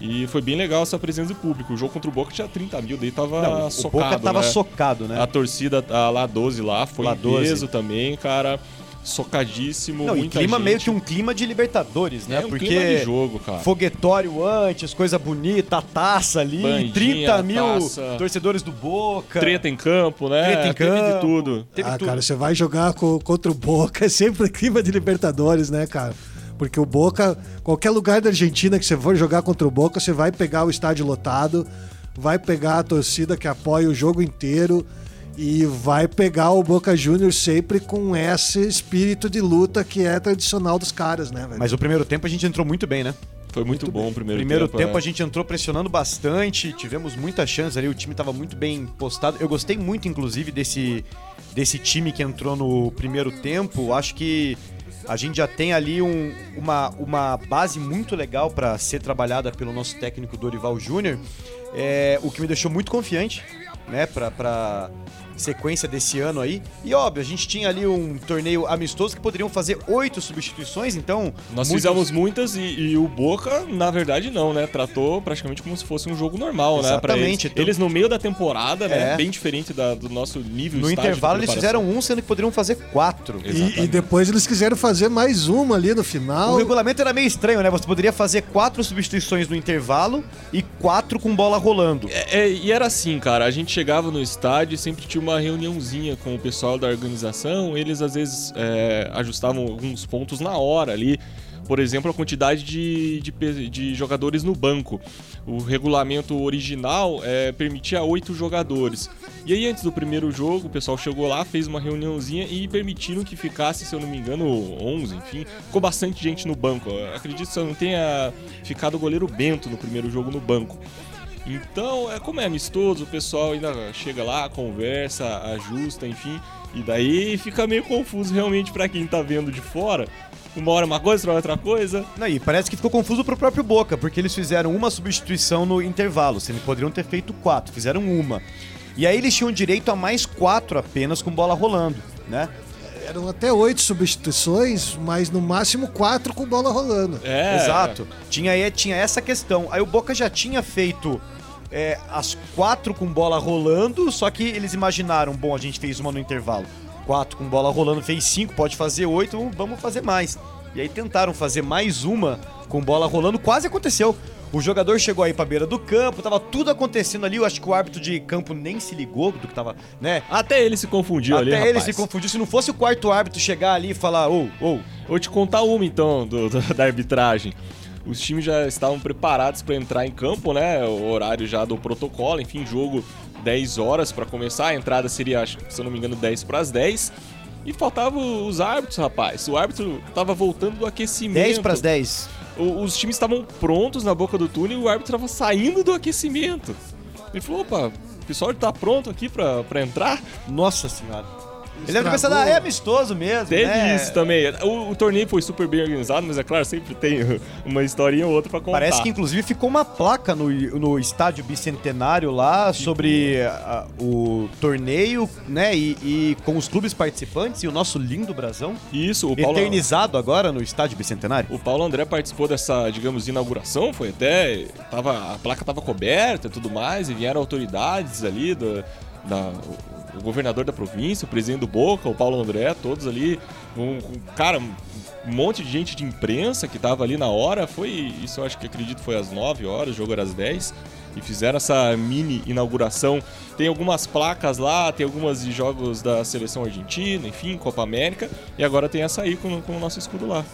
E foi bem legal essa presença do público. O jogo contra o Boca tinha 30 mil, daí tava Não, o socado, Boca tava né? socado, né? A torcida a lá 12 lá foi Lá em 12. peso também, cara. Socadíssimo, Não, e muita clima gente. meio que um clima de Libertadores, né? É um Porque clima de jogo, cara. foguetório antes, coisa bonita, a taça ali, Bandinha, 30 mil taça. torcedores do Boca. Treta em campo, né? Treta em Teve de campo. tudo. Teve ah, tudo. cara, você vai jogar co- contra o Boca, é sempre clima de Libertadores, né, cara? Porque o Boca, qualquer lugar da Argentina que você for jogar contra o Boca, você vai pegar o estádio lotado, vai pegar a torcida que apoia o jogo inteiro e vai pegar o Boca Juniors sempre com esse espírito de luta que é tradicional dos caras, né, velho? Mas o primeiro tempo a gente entrou muito bem, né? Foi muito, bom o primeiro, Primeiro tempo. tempo, né? a gente entrou pressionando bastante, tivemos muitas chances ali, o time tava muito bem postado. Eu gostei muito, inclusive, desse, desse time que entrou no primeiro tempo, acho que a gente já tem ali um- uma, uma base muito legal para ser trabalhada pelo nosso técnico Dorival Júnior, é, o que me deixou muito confiante, né, pra, pra sequência desse ano aí. E óbvio, a gente tinha ali um torneio amistoso que poderiam fazer oito substituições, então. Nós muitos- fizemos muitas e, e o Boca, na verdade, não, né? Tratou praticamente como se fosse um jogo normal, né? Pra Exatamente, eles. então- eles no meio da temporada, né? É. Bem diferente da- do nosso nível No intervalo eles fizeram um, sendo que poderiam fazer quatro. E, Exatamente. e depois eles quiseram fazer mais uma ali no O final. regulamento era meio estranho, né? Você poderia fazer quatro substituições no intervalo e quatro com bola rolando. É, é, e era assim, cara, a gente chegava no estádio e sempre tinha uma reuniãozinha com o pessoal da organização, eles às vezes é, ajustavam alguns pontos na hora ali. Por exemplo, a quantidade de, de, de jogadores no banco. O regulamento original é, permitia oito jogadores. E aí, antes do primeiro jogo, o pessoal chegou lá, fez uma reuniãozinha e permitiram que ficasse, se eu não me engano, 11, enfim. Ficou bastante gente no banco. Eu acredito que só não tenha ficado o goleiro Bento no primeiro jogo no banco. Então, é como é amistoso, o pessoal ainda chega lá, conversa, ajusta, enfim. E daí fica meio confuso realmente pra quem tá vendo de fora. Uma hora uma coisa, outra hora outra coisa. Não, e parece que ficou confuso pro próprio Boca, porque eles fizeram uma substituição no intervalo, sendo que poderiam ter feito quatro, fizeram uma. E aí eles tinham direito a mais quatro apenas com bola rolando, né? Eram até oito substituições, mas no máximo quatro com bola rolando. É. Exato. Tinha, aí- tinha essa questão. Aí o Boca já tinha feito é, as quatro com bola rolando, só que eles imaginaram, bom, a gente fez uma no intervalo. Quatro com bola rolando, fez cinco, pode fazer oito, vamos fazer mais. E aí tentaram fazer mais uma com bola rolando, quase aconteceu. O jogador chegou aí pra beira do campo, tava tudo acontecendo ali. Eu acho que o árbitro de campo nem se ligou do que tava, né? Até ele se confundiu ali, Até ele rapaz. se confundiu. Se não fosse o quarto árbitro chegar ali e falar, ô, ô, Vou te contar uma então do, do- da arbitragem. Os times já estavam preparados para entrar em campo, né? O horário já do protocolo, enfim, jogo 10 horas para começar. A entrada seria, acho se eu não me engano, 10 para as 10. E faltavam os árbitros, rapaz. O árbitro tava voltando do aquecimento. 10 pras 10. O- os times estavam prontos na boca do túnel e o árbitro estava saindo do aquecimento. Ele falou: opa, o pessoal tá pronto aqui pra entrar? Nossa senhora. Ele deve pensado, ah, é amistoso mesmo, Teve né? isso também. O, o torneio foi super bem organizado, mas é claro, sempre tem uma historinha ou outra pra contar. Parece que inclusive ficou uma placa no, no estádio bicentenário lá sobre ah, o torneio, né? E, e com os clubes participantes e o nosso lindo brasão. Isso, o Paulo, Eternizado agora no estádio bicentenário. o Paulo André participou dessa, digamos, inauguração, foi até. Tava, a placa tava coberta e tudo mais, e vieram autoridades ali do, da. O- governador da província, o presidente do Boca, o Paulo André, todos ali. Um, um- cara, um monte de gente de imprensa que tava ali na hora. Foi. Isso eu acho que acredito foi às 9 horas, o jogo era às 10. E fizeram essa mini inauguração. Tem algumas placas lá, tem algumas de jogos da seleção argentina, enfim, Copa América. E agora tem essa aí com, com o nosso escudo lá.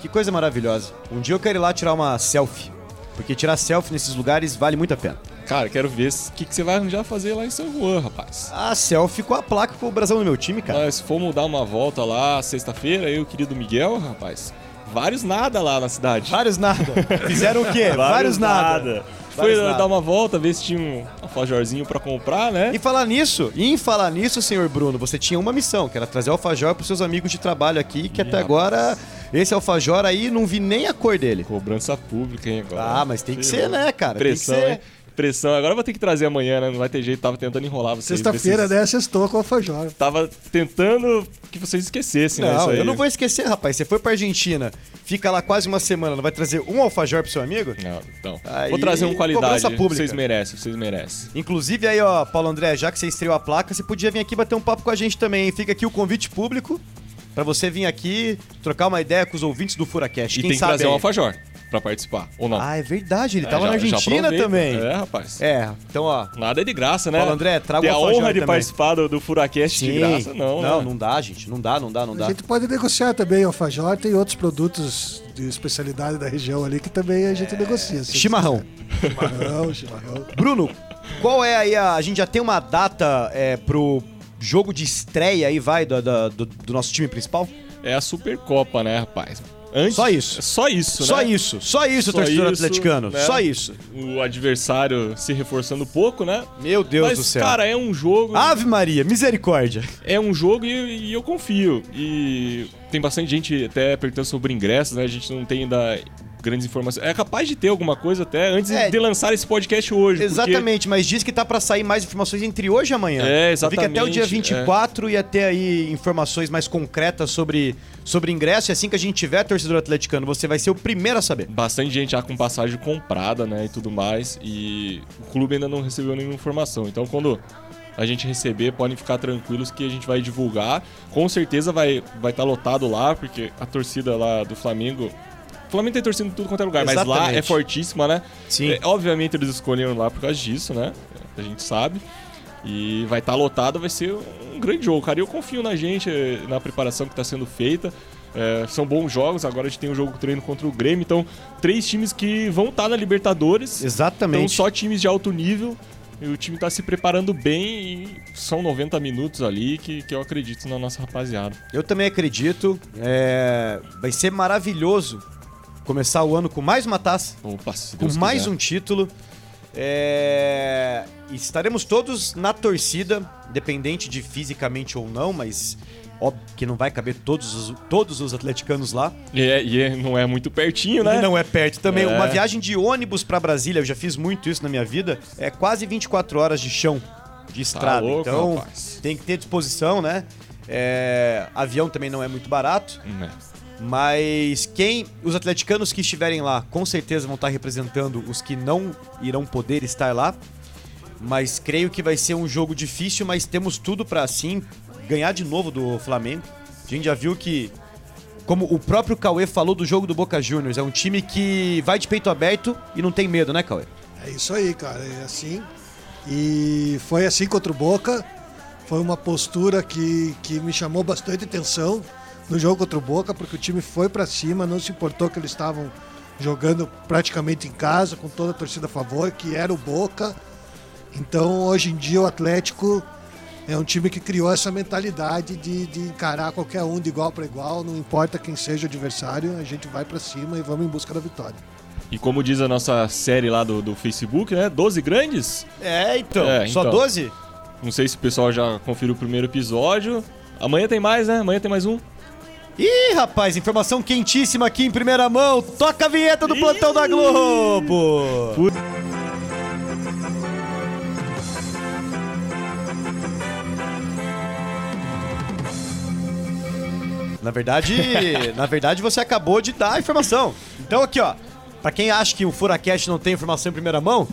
Que coisa maravilhosa. Um dia eu quero ir lá tirar uma selfie. Porque tirar selfie nesses lugares vale muito a pena. Cara, quero ver o que, que você vai arranjar fazer lá em São Juan, rapaz. A selfie com a placa com o brasão do meu time, cara. Nós fomos dar uma volta lá sexta-feira, eu e o querido Miguel, rapaz. Vários nada lá na cidade. Vários nada. Fizeram o quê? Vários, nada. Foi Vários nada. dar uma volta, ver se tinha um alfajorzinho pra comprar, né? E falar nisso, e em falar nisso, senhor Bruno, você tinha uma missão, que era trazer alfajor pros seus amigos de trabalho aqui, que Ih, até rapaz. agora, esse alfajor aí, não vi nem a cor dele. Cobrança pública, hein, agora. Ah, mas tem que ser, né, cara? Pressão, tem que hein? Pressão. Agora eu vou ter que trazer amanhã, né? Não vai ter jeito, tava tentando enrolar vocês. Sexta-feira, desses- né? Sextou com a Alfajor. Tava tentando que vocês esquecessem, né? Não, isso aí. eu não vou esquecer, rapaz. Você foi pra Argentina, fica lá quase uma semana, não vai trazer um alfajor pro seu amigo? Não, então. Aí, vou trazer um qualidade. pública. Vocês merecem, vocês merecem. Inclusive aí, ó, Paulo André, já que você estreou a placa, você podia vir aqui bater um papo com a gente também. hein? Fica aqui o convite público pra você vir aqui trocar uma ideia com os ouvintes do Furacast. E Quem tem que sabe trazer um alfajor pra participar, ou não? Ah, é verdade, ele É, tava já- na Argentina também. É, rapaz. É, então ó, Nada é de graça, né? Paulo André, traga Ter um a honra de também. participar do, do Furacast de graça, não. Não, né? não dá, gente. Não dá, não dá, não A dá. gente pode negociar também Alfajor, tem outros produtos de especialidade da região ali que também a gente negocia. se Chimarrão. Chimarrão, chimarrão. Bruno, qual é aí a. A gente já tem uma data é, pro jogo de estreia aí, vai, do, do, do- do nosso time principal? É a Supercopa, né, rapaz? Antes, Só isso. Só isso, Só né? isso, só isso, Só torcedor isso, atleticano. né? Só isso. O adversário se reforçando pouco, né? Meu Deus Mas, do céu. cara, é um jogo. Ave Maria, misericórdia. É um jogo e, e eu confio. E tem bastante gente até perguntando sobre ingressos, né? A gente não tem ainda grandes informações. É capaz de ter alguma coisa até antes É. de lançar esse podcast hoje. porque- Exatamente, mas diz que tá pra sair mais informações entre hoje e amanhã. É, vi que até o dia exatamente, 24 ia ter aí informações mais concretas sobre, sobre ingresso. E assim que a gente tiver, torcedor atleticano, você vai ser o primeiro a saber. Bastante gente já com passagem comprada, né? E tudo mais. E o clube ainda não recebeu nenhuma informação. Então, quando a gente receber, podem ficar tranquilos que a gente vai divulgar. Com certeza vai estar vai tá lotado lá, porque a torcida lá do Flamengo. O Flamengo tem torcida em tudo quanto é lugar, mas lá Exatamente. é fortíssima, né? Sim. É, obviamente eles escolheram lá por causa disso, né? A gente sabe. E vai estar lotado, vai ser um grande jogo, cara. E eu confio na gente, eh, na preparação que está sendo feita. É, são bons jogos, agora a gente tem um jogo treino contra o Grêmio, então três times que vão estar na Libertadores. Então Exatamente. só times de alto nível. E o time tá se preparando bem e são 90 minutos ali que, que eu acredito na nossa rapaziada. Eu também acredito. é, Vai ser maravilhoso começar o ano com mais uma taça, Opa, com mais quiser. um título. É, Estaremos todos na torcida, independente de fisicamente ou não, mas óbvio que não vai caber todos os, todos os atleticanos lá. E, é- e é- não é muito pertinho, né? E não é perto também. É. Uma viagem de ônibus pra Brasília, eu já fiz muito isso na minha vida, é quase 24 horas de chão, de estrada. louco, então rapaz. tem que ter disposição, né? É, avião também não é muito barato. Hum, é. Mas quem. Os atleticanos que estiverem lá, com certeza vão estar representando os que não irão poder estar lá. Mas creio que vai ser um jogo difícil, mas temos tudo pra assim ganhar de novo do Flamengo. A gente já viu que. Como o próprio Cauê falou do jogo do Boca Juniors, é um time que vai de peito aberto e não tem medo, né, Cauê? É isso aí, cara. É assim. E foi assim contra o Boca. Foi uma postura que, que me chamou bastante atenção no jogo contra o Boca, porque o time foi pra cima, não se importou que eles estavam jogando praticamente em casa, com toda a torcida a favor, que era o Boca. Então, hoje em dia, o Atlético é um time que criou essa mentalidade de, de encarar qualquer um de igual para igual, não importa quem seja o adversário, a gente vai pra cima e vamos em busca da vitória. E como diz a nossa série lá do, do Facebook, né? 12 grandes. É, então. É, Só então. 12? Não sei se o pessoal já conferiu o primeiro episódio. Amanhã tem mais, né? Amanhã tem mais um. Ih, rapaz, informação quentíssima aqui em primeira mão. Toca a vinheta do plantão da Globo. Na verdade, na verdade você acabou de dar a informação. Então aqui, ó, Pra quem acha que o Furacast não tem informação em primeira mão,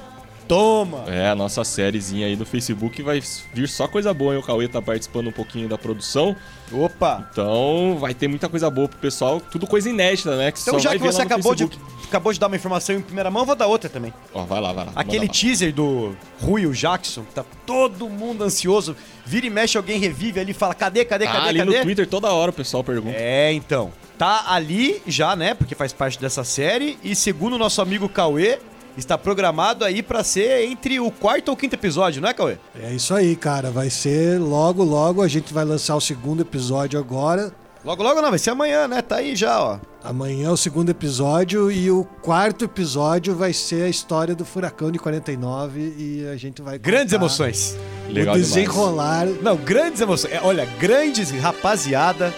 toma. É, a nossa sériezinha aí no Facebook vai vir só coisa boa, hein? O Cauê tá participando um pouquinho da produção. Opa. Então vai ter muita coisa boa pro pessoal. Tudo coisa inédita, né? Que Então só já vai que você acabou de, acabou de dar uma informação em primeira mão, vou dar outra também. Ó, vai lá, vai lá. Aquele lá. teaser do Rui, o Jackson, tá todo mundo ansioso. Vira e mexe, alguém revive ali fala: cadê, cadê, Ah, cadê, ali cadê? no Twitter toda hora o pessoal pergunta. É, então. Tá ali já, né? Porque faz parte dessa série. E segundo o nosso amigo Cauê, está programado aí pra ser entre o quarto ou quinto episódio, não é, Cauê? É isso aí, cara. Vai ser logo, logo. A gente vai lançar o segundo episódio agora. Logo, logo não, vai ser amanhã, né? Tá aí já, ó. Amanhã é o segundo episódio e o quarto episódio vai ser a história do Furacão de 49 e a gente vai Grandes emoções. Legal o demais. desenrolar. Não, grandes emoções. É, olha, grandes, rapaziada,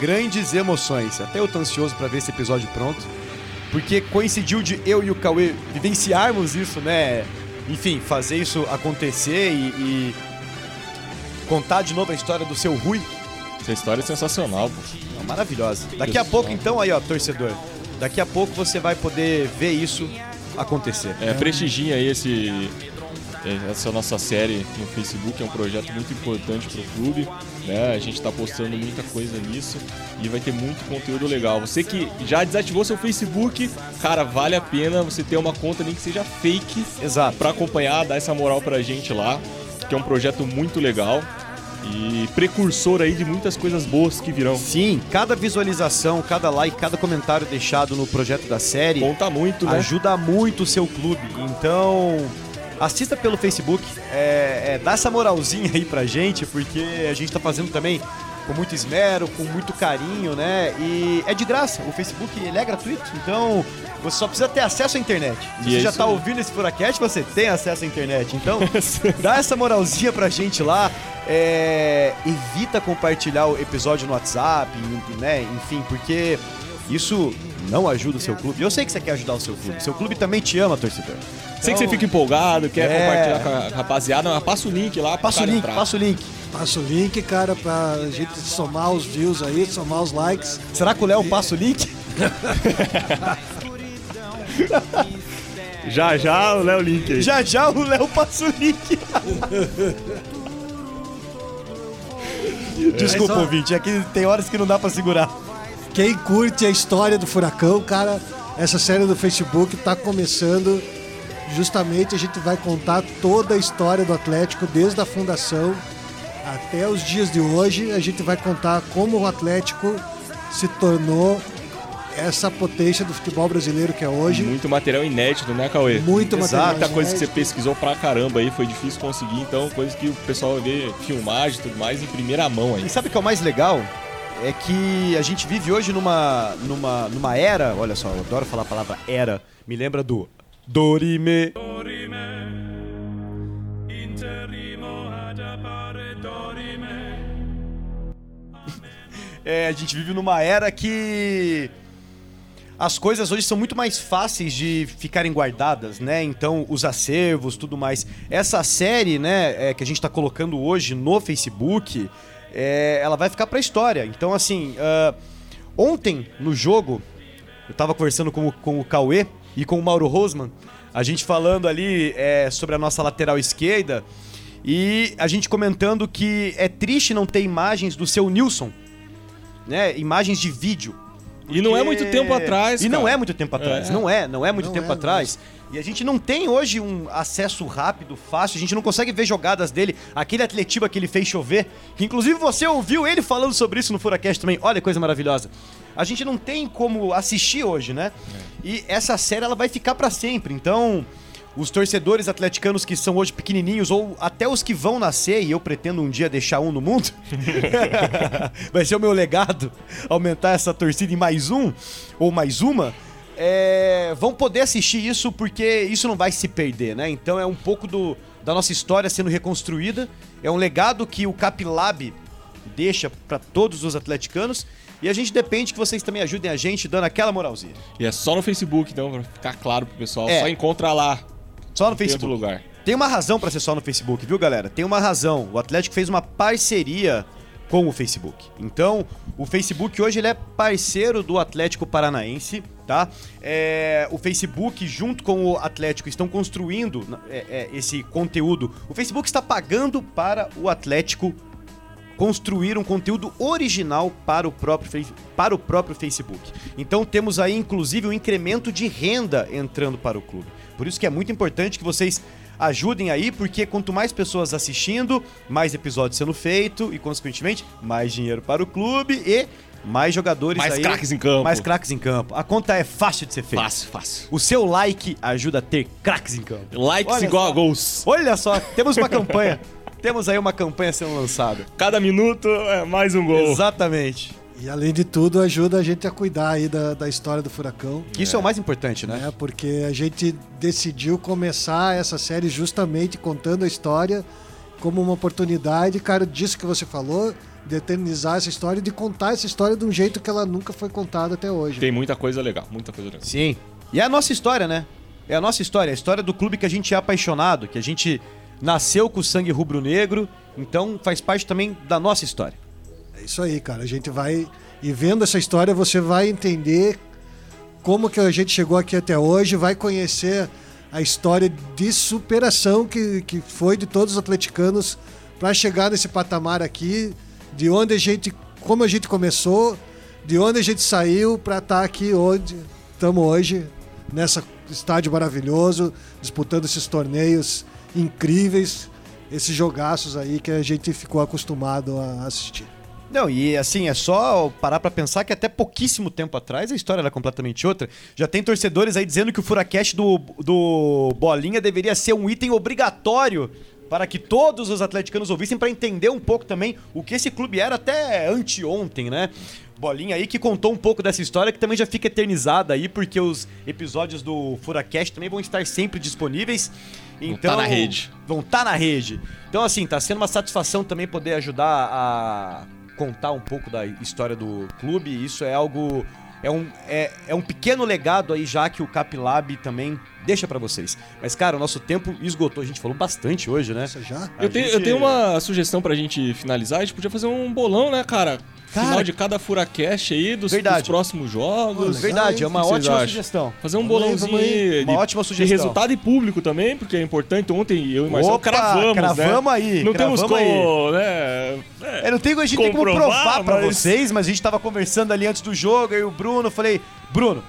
grandes emoções. Até eu tô ansioso pra ver esse episódio pronto. Porque coincidiu de eu e o Cauê vivenciarmos isso, né? Enfim, fazer isso acontecer e, e contar de novo a história do seu Rui. Essa história é sensacional, pô. É maravilhosa. Daqui a pouco, então, aí, ó, torcedor. Daqui a pouco você vai poder ver isso acontecer. É, prestigia aí esse, essa nossa série no Facebook, é um projeto muito importante pro clube, né? A gente tá postando muita coisa nisso e vai ter muito conteúdo legal. Você que já desativou seu Facebook, cara, vale a pena você ter uma conta nem que seja fake Exato. pra acompanhar, dar essa moral pra gente lá, que é um projeto muito legal e precursor aí de muitas coisas boas que virão. Sim, cada visualização, cada like, cada comentário deixado no projeto da série Conta muito, né? ajuda muito o seu clube. Então, assista pelo Facebook, é, é, dá essa moralzinha aí pra gente, porque a gente tá fazendo também com muito esmero, com muito carinho, né? E é de graça. O Facebook ele é gratuito, então você só precisa ter acesso à internet. Se E você é já tá aí. ouvindo esse Furacast, você tem acesso à internet. Então, dá essa moralzinha pra gente lá. É, evita compartilhar o episódio no WhatsApp, né? Enfim, porque isso não ajuda o seu clube. Eu sei que você quer ajudar o seu clube. Seu clube também te ama, torcedor. Sei que você Então, fica empolgado, quer É. compartilhar com a rapaziada, mas passa o link lá. Passa o link, entrar. passa o link. Passa o link, cara, pra gente somar os views aí, somar os likes. Será que o Léo passa o link? Já, já, o Léo Link aí. Já já o Léo passa o link. Desculpa, Mas, ó, ouvinte, é que tem horas que não dá pra segurar. Quem curte a história do Furacão, cara, essa série do Facebook tá começando. Justamente a gente vai contar toda a história do Atlético, desde a fundação até os dias de hoje. A gente vai contar como o Atlético se tornou essa potência do futebol brasileiro que é hoje. Muito material inédito, né, Cauê? Muito Exato. material. Muita coisa que você pesquisou pra caramba aí, foi difícil conseguir, então coisa que o pessoal vê filmagem e tudo mais em primeira mão aí. E sabe o que é o mais legal? É que a gente vive hoje numa, numa, numa era, olha só, eu adoro falar a palavra era, me lembra do Dorime. Interimo ad appare dorime. É, a gente vive numa era que as coisas hoje são muito mais fáceis de ficarem guardadas, né? Então, os acervos, tudo mais. Essa série, né, é, que a gente tá colocando hoje no Facebook, é, ela vai ficar pra história. Então, assim, ah, ontem no jogo, eu tava conversando com, o- com o Cauê e com o Mauro Rosman, a gente falando ali é, sobre a nossa lateral esquerda e a gente comentando que é triste não ter imagens do seu Nilson, né? Imagens de vídeo. E não é muito Porque- tempo atrás, E não cara. é muito tempo atrás. É. Não é, não é muito Não tempo é atrás. E a gente não tem hoje um acesso rápido, fácil. A gente não consegue ver jogadas dele. Aquele atletiba que ele fez chover. Que inclusive você ouviu ele falando sobre isso no Furacast também. Olha que coisa maravilhosa. A gente não tem como assistir hoje, né? E essa série ela vai ficar pra sempre. Então, os torcedores atleticanos que são hoje pequenininhos, ou até os que vão nascer, e eu pretendo um dia deixar um no mundo, vai ser o meu legado, aumentar essa torcida em mais um, ou mais uma, é, vão poder assistir isso porque isso não vai se perder, né? Então é um pouco do, da nossa história sendo reconstruída, é um legado que o Capilab deixa pra todos os atleticanos, e a gente depende que vocês também ajudem a gente dando aquela moralzinha. E é só no Facebook, então, pra ficar claro pro pessoal. É. Só encontra lá. Só no Facebook. lugar. Tem uma razão pra ser só no Facebook, viu, galera? Tem uma razão. O Atlético fez uma parceria com o Facebook. Então, o Facebook hoje ele é parceiro do Atlético Paranaense, tá? É, o Facebook junto com o Atlético estão construindo é, é, esse conteúdo. O Facebook está pagando para o Atlético construir um conteúdo original para o próprio, para o próprio Facebook. Então temos aí inclusive um incremento de renda entrando para o clube. Por isso que é muito importante que vocês ajudem aí, porque quanto mais pessoas assistindo, mais episódios sendo feito e consequentemente mais dinheiro para o clube e mais jogadores Mais aí, craques em campo. Mais craques em campo. A conta é fácil de ser feita. Fácil, fácil. O seu like ajuda a ter craques em campo. Likes Olha igual só. a gols. Olha só, temos uma campanha. temos aí uma campanha sendo lançada. Cada minuto é mais um gol. Exatamente. E além de tudo, ajuda a gente a cuidar aí da, da história do Furacão. Que Isso é. o mais importante, né? né? Porque a gente decidiu começar essa série justamente contando a história como uma oportunidade, cara, disso que você falou, de eternizar essa história e de contar essa história de um jeito que ela nunca foi contada até hoje. Tem muita coisa legal, muita coisa legal. Sim. E é a nossa história, né? É a nossa história, a história do clube que a gente é apaixonado, que a gente nasceu com o sangue rubro-negro, então faz parte também da nossa história. É isso aí, cara. A gente vai. E vendo essa história, você vai entender como que a gente chegou aqui até hoje, vai conhecer a história de superação que, que foi de todos os atleticanos para chegar nesse patamar aqui, de onde a gente. como a gente começou, de onde a gente saiu para estar aqui onde estamos hoje, nessa estádio maravilhoso, disputando esses torneios incríveis, esses jogaços aí que a gente ficou acostumado a assistir. Não, e assim, é só parar pra pensar que até pouquíssimo tempo atrás a história era completamente outra. Já tem torcedores aí dizendo que o Furacast do, do Bolinha deveria ser um item obrigatório para que todos os atleticanos ouvissem, para entender um pouco também o que esse clube era até anteontem, né? Bolinha aí que contou um pouco dessa história que também já fica eternizada aí, porque os episódios do Furacast também vão estar sempre disponíveis. Então, tá na rede. Vão estar na rede. Então, assim, tá sendo uma satisfação também poder ajudar a contar um pouco da história do clube. Isso é algo. É um, é, é um pequeno legado aí já que o Capilab também deixa pra vocês. Mas, cara, o nosso tempo esgotou. A gente falou bastante hoje, né? Você já? Eu tenho, eu gente- tenho uma sugestão pra gente finalizar. A gente podia fazer um bolão, né, cara? Cara. Final de cada Furacast aí, dos, dos próximos jogos. Legal, Verdade, é uma ótima acham? sugestão. Fazer um aí, bolãozinho vamos aí. aí Uma de, ótima de sugestão. resultado e público também, porque é importante. Ontem eu e Marcelo Opa, cravamos, cravamos né? aí, Não temos como, né? É, não tem, a gente tem como Comprovar, provar pra mas- vocês, mas a gente tava conversando ali antes do jogo, aí o Bruno, falei, Bruno,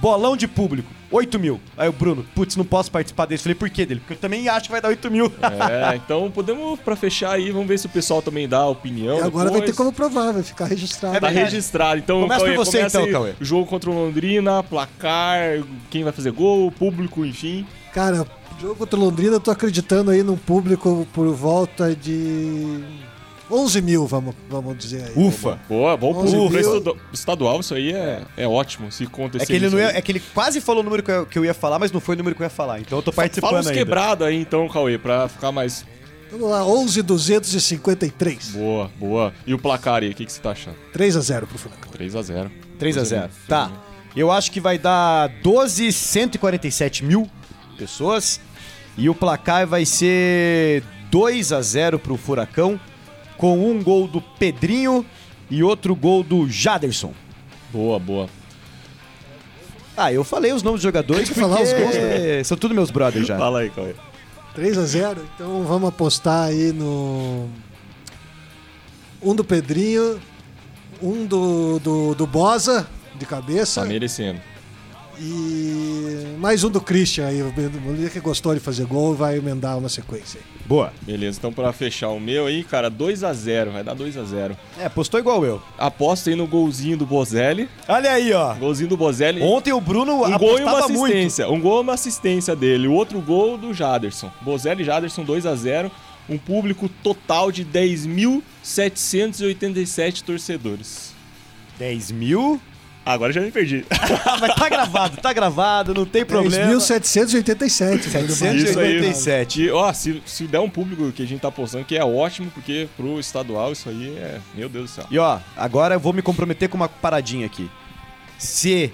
bolão de público, 8 mil. Aí o Bruno, putz, não posso participar desse. Falei, por quê dele? Porque eu também acho que vai dar 8 mil. É, então podemos, pra fechar aí, vamos ver se o pessoal também dá opinião. E agora vai ter depois. como provar, vai ficar registrado. É Tá registrado. Então, Começa por Cauê, você, começa então. Cauê. Jogo contra o Londrina, placar, quem vai fazer gol, público, enfim. Cara, jogo contra o Londrina, eu tô acreditando aí num público por volta de 11 mil, vamos, vamos dizer aí. Ufa. Boa, bom. Pra estadu- estadual, isso aí é, é ótimo, se acontecer É que, ele isso não ia- é que ele quase falou o número que eu, que eu ia falar, mas não foi o número que eu ia falar. Então eu tô participando Fala uns ainda. quebrados aí, então, Cauê, pra ficar mais... Vamos lá, 11,253. Boa, boa. E o placar aí, o que, que você tá achando? 3 a 0 pro Furacão. 3x0. 3 a 0 Tá. Eu acho que vai dar 12, 147 mil pessoas. E o placar vai ser 2 a 0 pro Furacão, com um gol do Pedrinho e outro gol do Jaderson. Boa, boa. Ah, eu falei os nomes dos jogadores Tem que falar os porque gols, né? são tudo meus brothers já. Fala aí, Cauê. 3 a 0 então vamos apostar aí no. Um do Pedrinho, um do, do, do Bosa, de cabeça, Tá merecendo. E mais um do Christian aí. O Bolívia que gostou de fazer gol vai emendar uma sequência aí. Boa. Beleza, então pra fechar o meu aí, cara, 2x0, vai dar 2x0. É, postou igual eu. Aposta aí no golzinho do Bozelli. Olha aí, ó. Golzinho do Bozelli. Ontem o Bruno Um gol e uma apostava muito. assistência. Um gol e uma assistência dele. O outro gol do Jaderson. Bozelli e Jaderson 2 a 0 Um público total de 10.787 torcedores. 10 mil. Agora já me perdi. Mas tá gravado, tá gravado, não tem problema. 10.787. 787. E, ó, se, se der um público que a gente tá postando, que é ótimo, porque pro estadual isso aí é. Meu Deus do céu. E ó, agora eu vou me comprometer com uma paradinha aqui. Se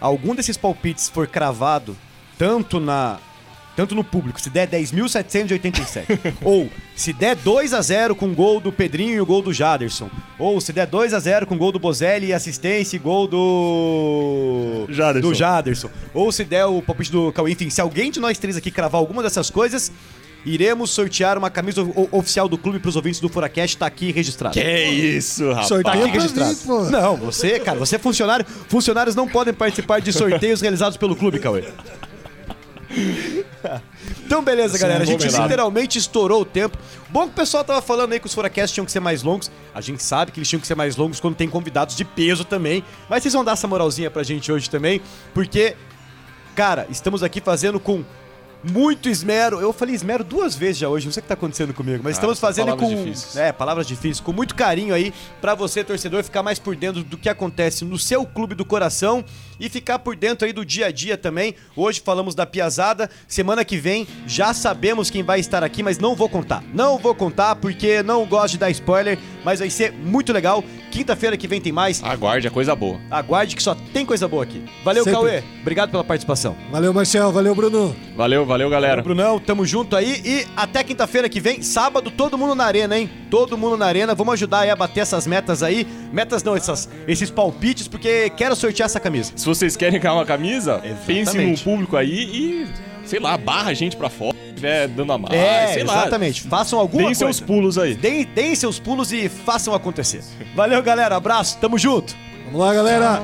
algum desses palpites for cravado tanto na tanto no público, se der 10.787, ou se der 2 a 0 com gol do Pedrinho e o gol do Jaderson, ou se der 2 a 0 com gol do Bozelli e assistência e gol do Jaderson. do Jaderson, ou se der o palpite do Cauê, enfim, se alguém de nós três aqui cravar alguma dessas coisas, iremos sortear uma camisa oficial do clube para os ouvintes do Furacast, tá aqui registrado. Que isso, rapaz. Sorteio Tá aqui registrado. mim. Não, você, cara, você é funcionário. Funcionários não podem participar de sorteios realizados pelo clube, Cauê. Então, beleza, galera. A gente literalmente estourou o tempo. Bom que o pessoal tava falando aí que os Furacasts tinham que ser mais longos. A gente sabe que eles tinham que ser mais longos quando tem convidados de peso também. Mas vocês vão dar essa moralzinha pra gente hoje também, porque, cara, estamos aqui fazendo com muito esmero. Eu falei esmero duas vezes já hoje, não sei o que tá acontecendo comigo, mas estamos são fazendo palavras com. difíceis. É, palavras difíceis, com muito carinho aí pra você, torcedor, ficar mais por dentro do que acontece no seu clube do coração e ficar por dentro aí do dia a dia também. Hoje falamos da Piazada, semana que vem já sabemos quem vai estar aqui, mas não vou contar. Não vou contar porque não gosto de dar spoiler, mas vai ser muito legal. Quinta-feira que vem tem mais. Aguarde, é coisa boa. Aguarde que só tem coisa boa aqui. Valeu, Sempre. Cauê. Obrigado pela participação. Valeu, Marcel. Valeu, Bruno. Valeu, valeu, Valeu, galera. Valeu, Brunão, tamo junto aí. E até quinta-feira que vem, sábado, todo mundo na arena, hein? Todo mundo na arena. Vamos ajudar aí a bater essas metas aí. Metas não, essas, esses palpites, porque quero sortear essa camisa. Se vocês querem ganhar uma camisa, Exatamente. pensem no público aí e, sei lá, barra a gente pra fora estiver dando a mais, é, sei lá. Exatamente. Façam alguma deem coisa. Deem seus pulos aí. Deem, deem seus pulos e façam acontecer. Valeu, galera. Abraço. Tamo junto. Vamos lá, galera.